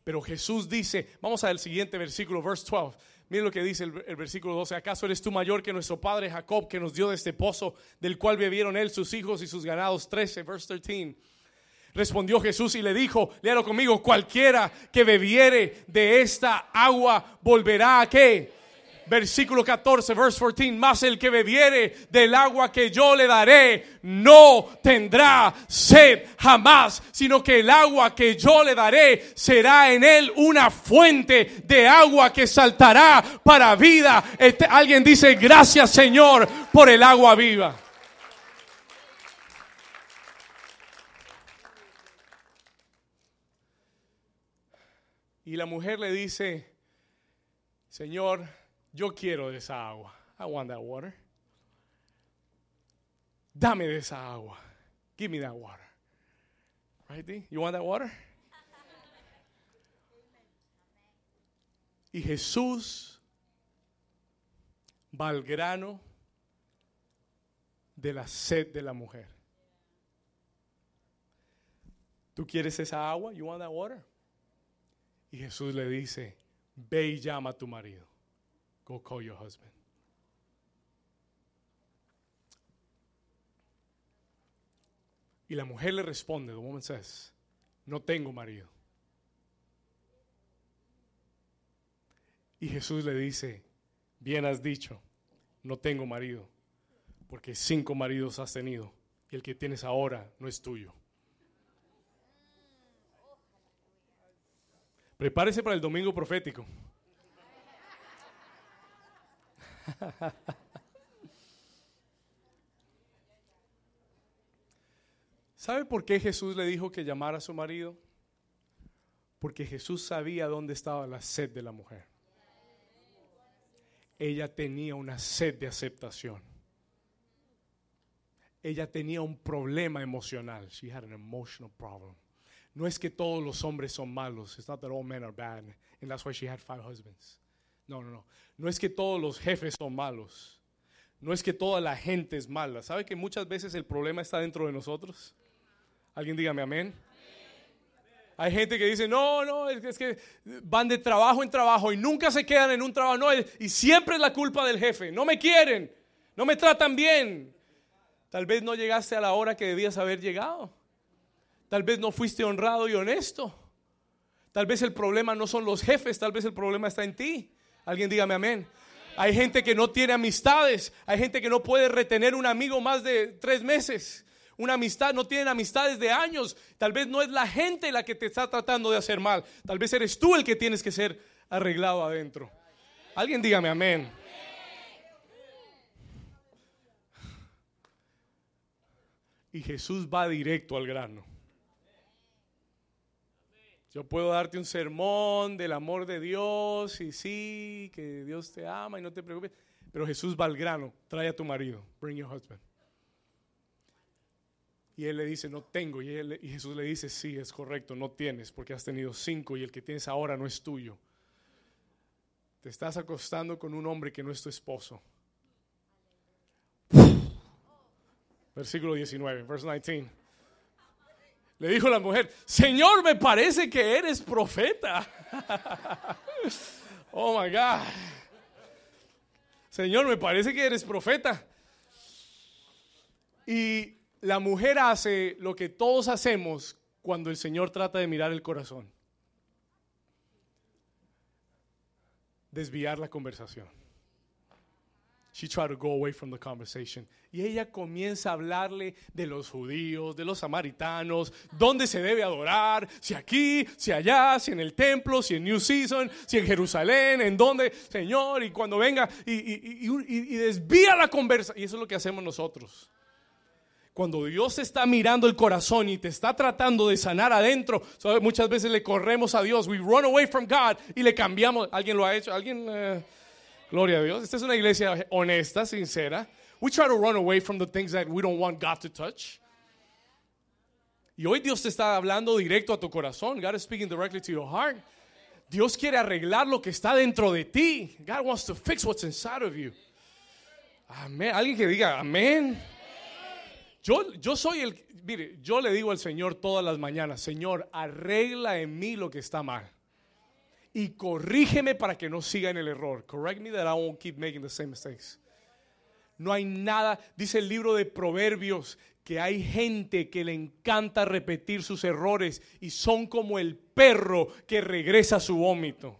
Pero Jesús dice, vamos al siguiente versículo, verse 12. Miren lo que dice el, versículo 12. ¿Acaso eres tú mayor que nuestro padre Jacob, que nos dio de este pozo, del cual bebieron él, sus hijos y sus ganados? 13, verse 13. Respondió Jesús y le dijo, léalo conmigo, cualquiera que bebiere de esta agua volverá a qué? Versículo 14, verse 14, más el que bebiere del agua que yo le daré no tendrá sed jamás, sino que el agua que yo le daré será en él una fuente de agua que saltará para vida. Este, alguien dice, gracias Señor por el agua viva. Y la mujer le dice, Señor, yo quiero de esa agua. I want that water. Dame de esa agua. Give me that water. Right, D? You want that water? Y Jesús va al grano de la sed de la mujer. ¿Tú quieres esa agua? You want that water? Y Jesús le dice, ve y llama a tu marido. Go call your husband. Y la mujer le responde, the woman says, no tengo marido. Y Jesús le dice, bien has dicho, no tengo marido, porque cinco maridos has tenido y el que tienes ahora no es tuyo. Prepárese para el domingo profético. ¿Sabe por qué Jesús le dijo que llamara a su marido? Porque Jesús sabía dónde estaba la sed de la mujer. Ella tenía una sed de aceptación. Ella tenía un problema emocional. She had an emotional problem. No es que todos los hombres son malos. It's not that all men are bad. And that's why she had five husbands. No, no, no. No es que todos los jefes son malos. No es que toda la gente es mala. ¿Sabe que muchas veces el problema está dentro de nosotros? Alguien dígame amén. Hay gente que dice, no, no, es que, van de trabajo en trabajo y nunca se quedan en un trabajo. No, y siempre es la culpa del jefe. No me quieren, no me tratan bien. Tal vez no llegaste a la hora que debías haber llegado. Tal vez no fuiste honrado y honesto. Tal vez el problema no son los jefes, tal vez el problema está en ti. Alguien dígame amén. Hay gente que no tiene amistades. Hay gente que no puede retener un amigo más de tres meses. Una amistad, no tienen amistades de años. Tal vez no es la gente la que te está tratando de hacer mal. Tal vez eres tú el que tienes que ser arreglado adentro. Alguien dígame amén. Y Jesús va directo al grano. Yo puedo darte un sermón del amor de Dios y sí, que Dios te ama y no te preocupes. Pero Jesús va al grano, trae a tu marido, bring your husband. Y él le dice, no tengo. Y, Jesús le dice, sí, es correcto, no tienes, porque has tenido cinco y el que tienes ahora no es tuyo. Te estás acostando con un hombre que no es tu esposo. Versículo 19, verse 19. Le dijo la mujer, Señor, me parece que eres profeta. oh my God. Señor, me parece que eres profeta. Y la mujer hace lo que todos hacemos cuando el Señor trata de mirar el corazón. Desviar la conversación. She tried to go away from the conversation. Y ella comienza a hablarle de los judíos, de los samaritanos, dónde se debe adorar, si aquí, si allá, si en el templo, si en New Season, si en Jerusalén, en dónde, Señor, y cuando venga y, y desvía la conversación. Y eso es lo que hacemos nosotros. Cuando Dios está mirando el corazón y te está tratando de sanar adentro, muchas veces le corremos a Dios. We run away from God y le cambiamos. ¿Alguien lo ha hecho? ¿Alguien? Eh, gloria a Dios. Esta es una iglesia honesta, sincera. We try to run away from the things that we don't want God to touch. Y hoy Dios te está hablando directo a tu corazón. God is speaking directly to your heart. Dios quiere arreglar lo que está dentro de ti. God wants to fix what's inside of you. Amén. Alguien que diga amén. Yo, yo soy el, mire, yo le digo al Señor todas las mañanas, Señor, arregla en mí lo que está mal. Y corrígeme para que no siga en el error. Correct me that I won't keep making the same mistakes. No hay nada, dice el libro de Proverbios, que hay gente que le encanta repetir sus errores y son como el perro que regresa a su vómito.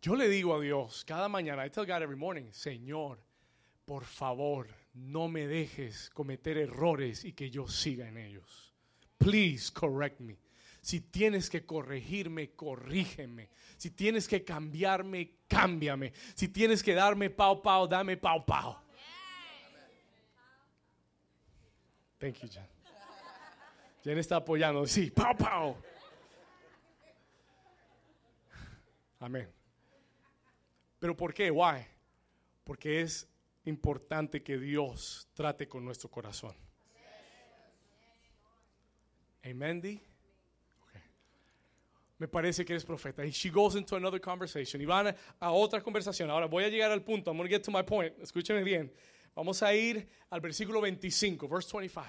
Yo le digo a Dios cada mañana, I tell God every morning, Señor, por favor, no me dejes cometer errores y que yo siga en ellos. Please correct me. Si tienes que corregirme, corrígeme. Si tienes que cambiarme, cámbiame. Si tienes que darme pau pau, dame pau pau. Thank you, Jen. Jen está apoyando. Sí, pau pau. Amén. ¿Pero por qué? Why? Porque es importante que Dios trate con nuestro corazón. Amen. Okay. Me parece que eres profeta. Y she goes into another conversation. Y van a, otra conversación. Ahora voy a llegar al punto. I'm going to get to my point. Escúcheme bien. Vamos a ir al versículo 25, verse 25.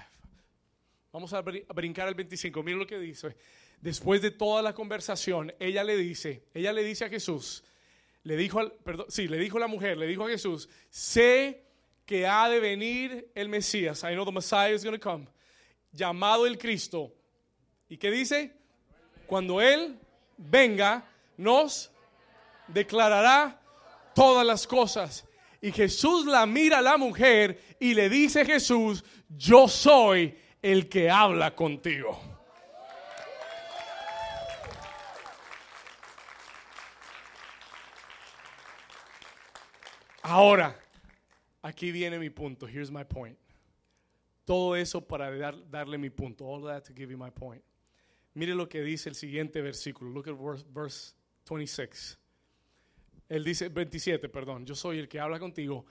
Vamos a, brincar al 25. Miren lo que dice. Después de toda la conversación, ella le dice, ella le dice a Jesús, le dijo, al, perdón, sí, le dijo la mujer, le dijo a Jesús, sé que ha de venir el Mesías, I know the Messiah is going to come, llamado el Cristo. ¿Y qué dice? Cuando Él venga, nos declarará todas las cosas. Y Jesús la mira a la mujer y le dice Jesús, yo soy el que habla contigo. Ahora, aquí viene mi punto. Here's my point. Todo eso para darle mi punto. All that to give you my point. Mire lo que dice el siguiente versículo. Look at verse, 26. Él dice, 27, perdón. Yo soy el que habla contigo.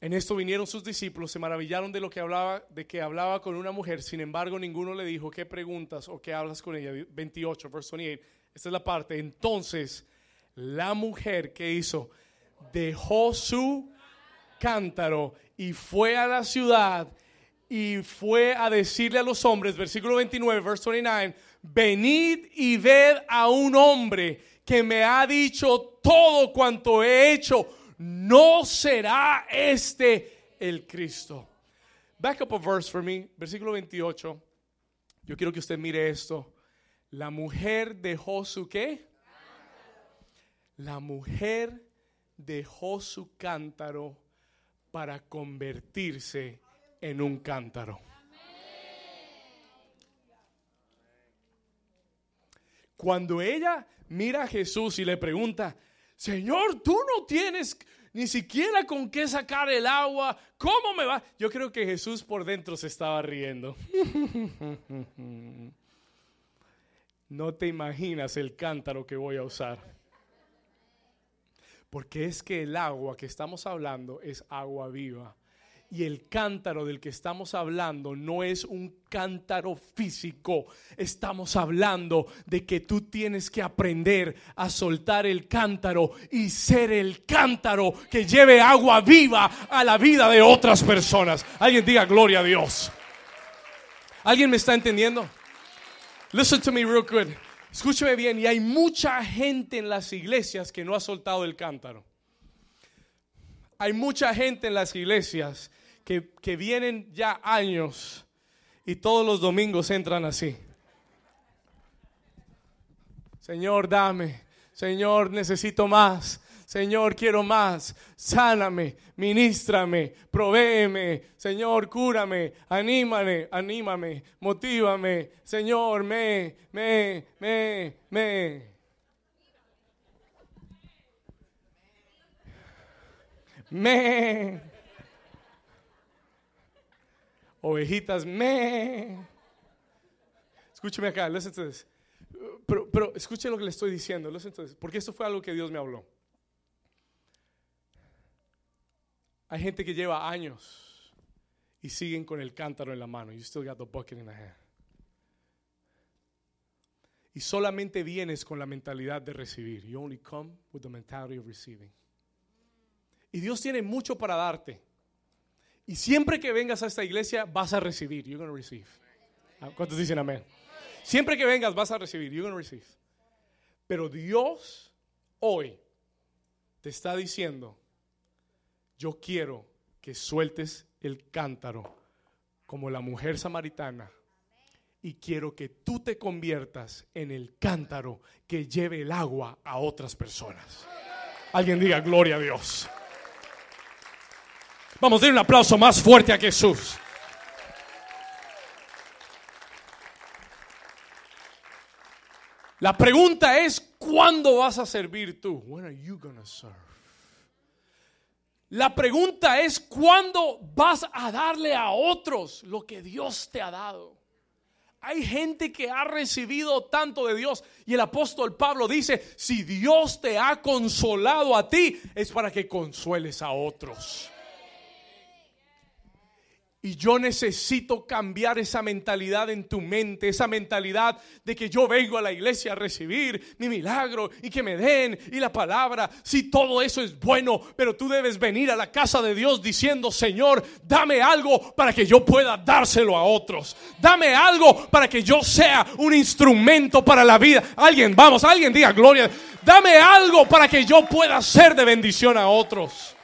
En esto vinieron sus discípulos, se maravillaron de lo que hablaba, de que hablaba con una mujer. Sin embargo, ninguno le dijo, ¿qué preguntas o qué hablas con ella? 28, verse 28. Esta es la parte. Entonces, la mujer que hizo, dejó su cántaro y fue a la ciudad y fue a decirle a los hombres, versículo 29, verse 29, venid y ved a un hombre que me ha dicho todo cuanto he hecho, no será este el Cristo. Back up a verse for me, versículo 28. Yo quiero que usted mire esto. La mujer dejó su qué? La mujer dejó su cántaro para convertirse en un cántaro. Cuando ella mira a Jesús y le pregunta, Señor, tú no tienes ni siquiera con qué sacar el agua, ¿cómo me va? Yo creo que Jesús por dentro se estaba riendo. No te imaginas el cántaro que voy a usar. Porque es que el agua que estamos hablando es agua viva. Y el cántaro del que estamos hablando no es un cántaro físico. Estamos hablando de que tú tienes que aprender a soltar el cántaro y ser el cántaro que lleve agua viva a la vida de otras personas. Alguien diga gloria a Dios. ¿Alguien me está entendiendo? Listen to me real good. Escúcheme bien, y hay mucha gente en las iglesias que no ha soltado el cántaro. Hay mucha gente en las iglesias que, que vienen ya años y todos los domingos entran así. Señor, dame. Señor, necesito más. Señor, quiero más. Sáname, ministrame, provéeme. Señor, cúrame, anímame, anímame, motívame. Señor, me, me, me, me. Me. Ovejitas, me. Escúcheme acá, listen to this. Pero, pero escuchen lo que le estoy diciendo, listen to this, porque esto fue algo que Dios me habló. Hay gente que lleva años y siguen con el cántaro en la mano. You still got the bucket in the hand. Y solamente vienes con la mentalidad de recibir. You only come with the mentality of receiving. Y Dios tiene mucho para darte. Y siempre que vengas a esta iglesia vas a recibir. You're going to receive. Ah, ¿Cuántos dicen amén? Siempre que vengas vas a recibir. You're going to receive. Pero Dios hoy te está diciendo, yo quiero que sueltes el cántaro como la mujer samaritana y quiero que tú te conviertas en el cántaro que lleve el agua a otras personas. Alguien diga gloria a Dios. Vamos a dar un aplauso más fuerte a Jesús. La pregunta es, ¿cuándo vas a servir tú? When are you gonna serve? La pregunta es, ¿cuándo vas a darle a otros lo que Dios te ha dado? Hay gente que ha recibido tanto de Dios y el apóstol Pablo dice, si Dios te ha consolado a ti, es para que consueles a otros. Y yo necesito cambiar esa mentalidad en tu mente, esa mentalidad de que yo vengo a la iglesia a recibir mi milagro y que me den y la palabra. Si todo eso es bueno, pero tú debes venir a la casa de Dios diciendo, Señor, dame algo para que yo pueda dárselo a otros. Dame algo para que yo sea un instrumento para la vida. Alguien, vamos, alguien diga gloria. Dame algo para que yo pueda ser de bendición a otros.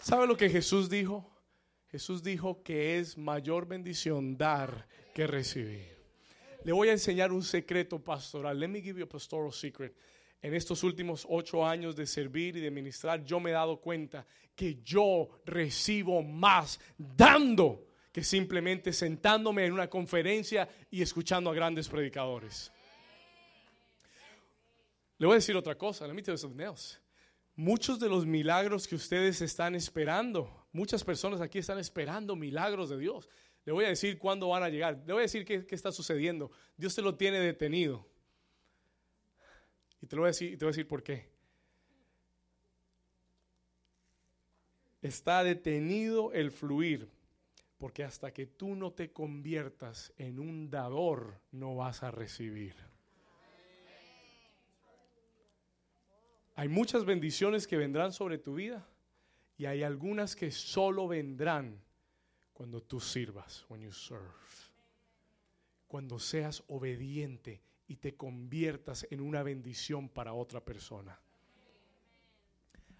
¿Sabe lo que Jesús dijo? Jesús dijo que es mayor bendición dar que recibir. Le voy a enseñar un secreto pastoral. Let me give you a pastoral secret. En estos últimos ocho años de servir y de ministrar, yo me he dado cuenta que yo recibo más dando que simplemente sentándome en una conferencia y escuchando a grandes predicadores. Le voy a decir otra cosa. Let me tell you something else. Muchos de los milagros que ustedes están esperando Muchas personas aquí están esperando milagros de Dios. Le voy a decir cuándo van a llegar. Le voy a decir qué, está sucediendo. Dios te lo tiene detenido. Y te lo voy a decir, y te voy a decir por qué. Está detenido el fluir. Porque hasta que tú no te conviertas en un dador, no vas a recibir. Hay muchas bendiciones que vendrán sobre tu vida y hay algunas que solo vendrán cuando tú sirvas, when you serve. Cuando seas obediente y te conviertas en una bendición para otra persona.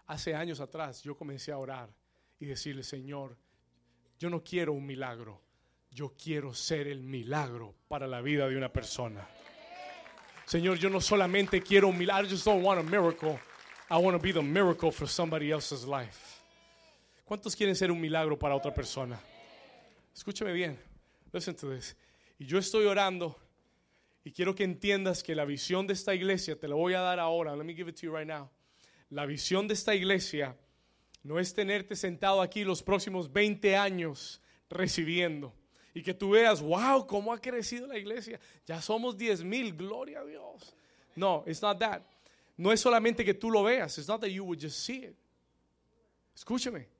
Hace años atrás yo comencé a orar y decirle, Señor, yo no quiero un milagro, yo quiero ser el milagro para la vida de una persona. Señor, yo no solamente quiero un milagro, I just don't want a miracle. I want to be the miracle for somebody else's life. ¿Cuántos quieren ser un milagro para otra persona? Escúchame bien. Listen to this. Y yo estoy orando y quiero que entiendas que la visión de esta iglesia, te la voy a dar ahora. Let me give it to you right now. La visión de esta iglesia no es tenerte sentado aquí los próximos 20 años recibiendo y que tú veas, wow, cómo ha crecido la iglesia. Ya somos 10 mil, gloria a Dios. No, it's not that. No es solamente que tú lo veas, it's not that you would just see it. Escúchame.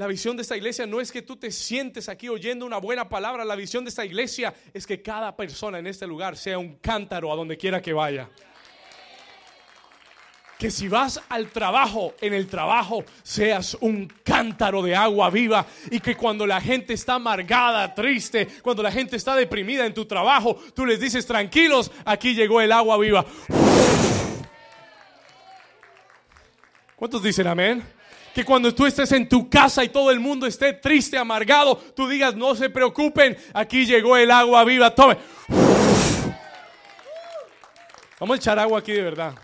La visión de esta iglesia no es que tú te sientes aquí oyendo una buena palabra. La visión de esta iglesia es que cada persona en este lugar sea un cántaro a donde quiera que vaya. Que si vas al trabajo, en el trabajo seas un cántaro de agua viva y que cuando la gente está amargada, triste, cuando la gente está deprimida en tu trabajo, tú les dices, tranquilos, aquí llegó el agua viva. ¿Cuántos dicen amén? Que cuando tú estés en tu casa y todo el mundo esté triste, amargado, tú digas, no se preocupen, aquí llegó el agua viva, tome. Vamos a echar agua aquí de verdad.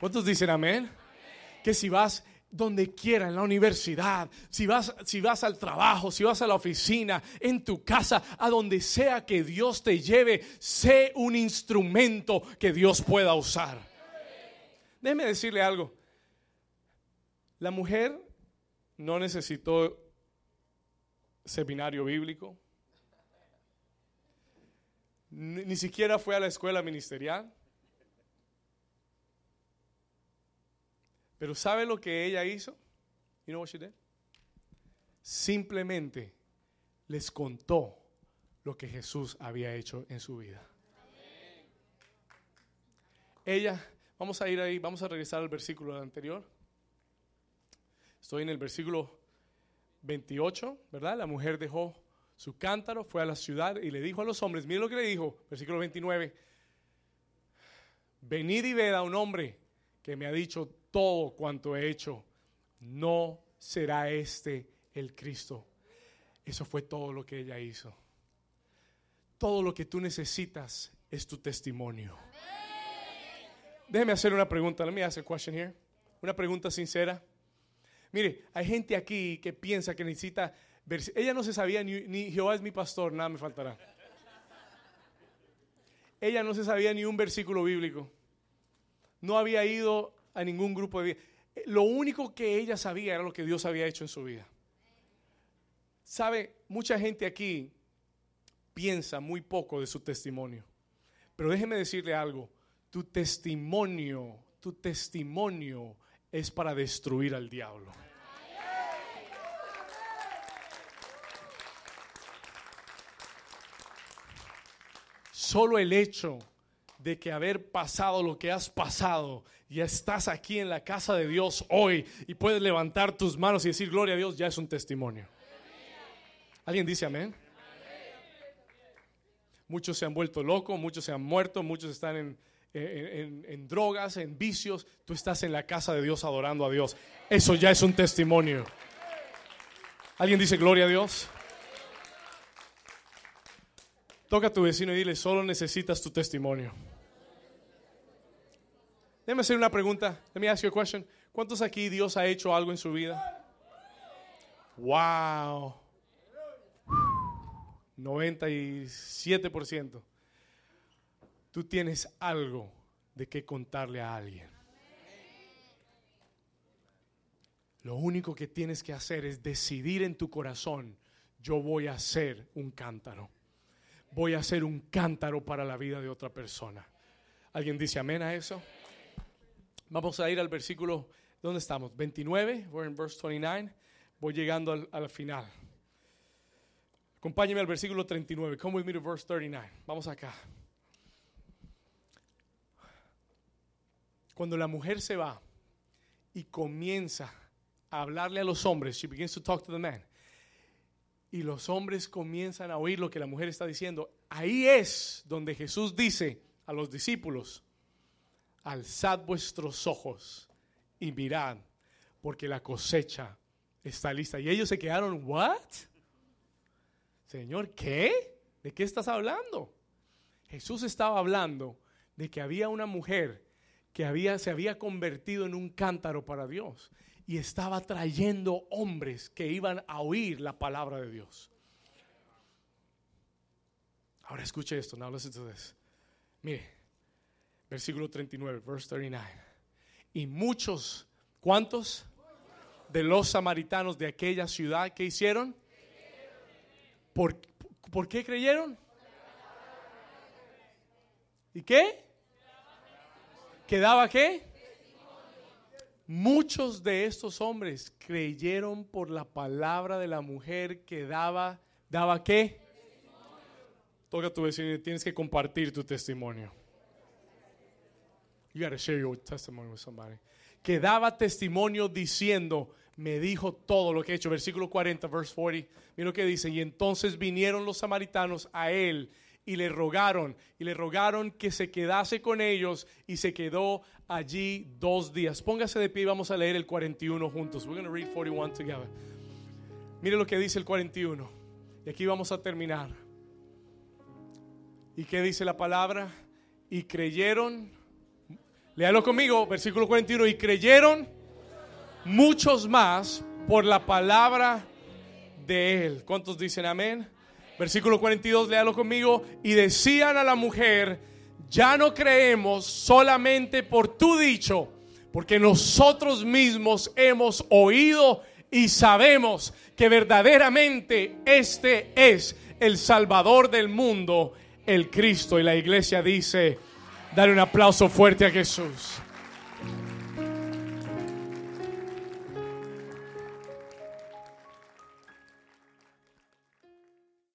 ¿Cuántos dicen amén? Que si vas donde quiera, en la universidad, si vas, si vas al trabajo, si vas a la oficina, en tu casa, a donde sea que Dios te lleve, sé un instrumento que Dios pueda usar. Déjeme decirle algo. La mujer no necesitó seminario bíblico, ni, siquiera fue a la escuela ministerial. Pero ¿sabe lo que ella hizo? You know what she did? Simplemente les contó lo que Jesús había hecho en su vida. Ella, vamos a ir ahí, vamos a regresar al versículo anterior. Estoy en el versículo 28, ¿verdad? La mujer dejó su cántaro, fue a la ciudad y le dijo a los hombres, miren lo que le dijo, versículo 29, venid y ved a un hombre que me ha dicho todo cuanto he hecho, no será este el Cristo. Eso fue todo lo que ella hizo. Todo lo que tú necesitas es tu testimonio. Déjeme hacer una pregunta. Let me ask a question here. Una pregunta sincera. Mire, hay gente aquí que piensa que necesita ella no se sabía ni, ni Jehová es mi pastor, nada me faltará. Ella no se sabía ni un versículo bíblico. No había ido a ningún grupo de vida. Lo único que ella sabía era lo que Dios había hecho en su vida. Sabe, mucha gente aquí piensa muy poco de su testimonio. Pero déjeme decirle algo, tu testimonio, tu testimonio es para destruir al diablo. Solo el hecho de que haber pasado lo que has pasado, y estás aquí en la casa de Dios hoy y puedes levantar tus manos y decir gloria a Dios, ya es un testimonio. ¿Alguien dice amén? Muchos se han vuelto locos, muchos se han muerto, muchos están en, en, drogas, en vicios, tú estás en la casa de Dios adorando a Dios. Eso ya es un testimonio. ¿Alguien dice gloria a Dios? Toca a tu vecino y dile, solo necesitas tu testimonio. Déjame hacer una pregunta. Let me ask you a question. ¿Cuántos aquí Dios ha hecho algo en su vida? Wow. 97% tú tienes algo de qué contarle a alguien. Lo único que tienes que hacer es decidir en tu corazón, yo voy a ser un cántaro. Voy a ser un cántaro para la vida de otra persona. ¿Alguien dice amén a eso? Vamos a ir al versículo, ¿dónde estamos? 29, we're in verse 29. Voy llegando al, al final. Acompáñeme al versículo 39. Come with me to verse 39. Vamos acá. Cuando la mujer se va y comienza a hablarle a los hombres, she begins to talk to the man, y los hombres comienzan a oír lo que la mujer está diciendo, ahí es donde Jesús dice a los discípulos, alzad vuestros ojos y mirad, porque la cosecha está lista. Y ellos se quedaron, ¿what? Señor, ¿qué? ¿De qué estás hablando? Jesús estaba hablando de que había una mujer que había, se había convertido en un cántaro para Dios y estaba trayendo hombres que iban a oír la palabra de Dios. Ahora escuche esto, now listen to this. Mire, versículo 39, verse 39. Y muchos, ¿cuántos? De los samaritanos de aquella ciudad que hicieron. ¿Por, ¿Por qué creyeron? ¿Y qué? ¿Quedaba qué? Muchos de estos hombres creyeron por la palabra de la mujer que daba, ¿daba qué? Toca tu vecino, tienes que compartir tu testimonio. You gotta share your testimony with somebody. Que daba testimonio diciendo, me dijo todo lo que he hecho. Versículo 40, verse 40. Mira lo que dice. Y entonces vinieron los samaritanos a él y le rogaron, y le rogaron que se quedase con ellos y se quedó allí dos días. Póngase de pie y vamos a leer el 41 juntos. We're going to read 41 together. Mire lo que dice el 41. Y aquí vamos a terminar. ¿Y qué dice la palabra? Y creyeron, léalo conmigo, versículo 41, y creyeron muchos más por la palabra de él. ¿Cuántos dicen amén? Versículo 42, léalo conmigo. Y decían a la mujer, ya no creemos solamente por tu dicho, porque nosotros mismos hemos oído y sabemos que verdaderamente este es el Salvador del mundo, el Cristo. Y la iglesia dice, dale un aplauso fuerte a Jesús.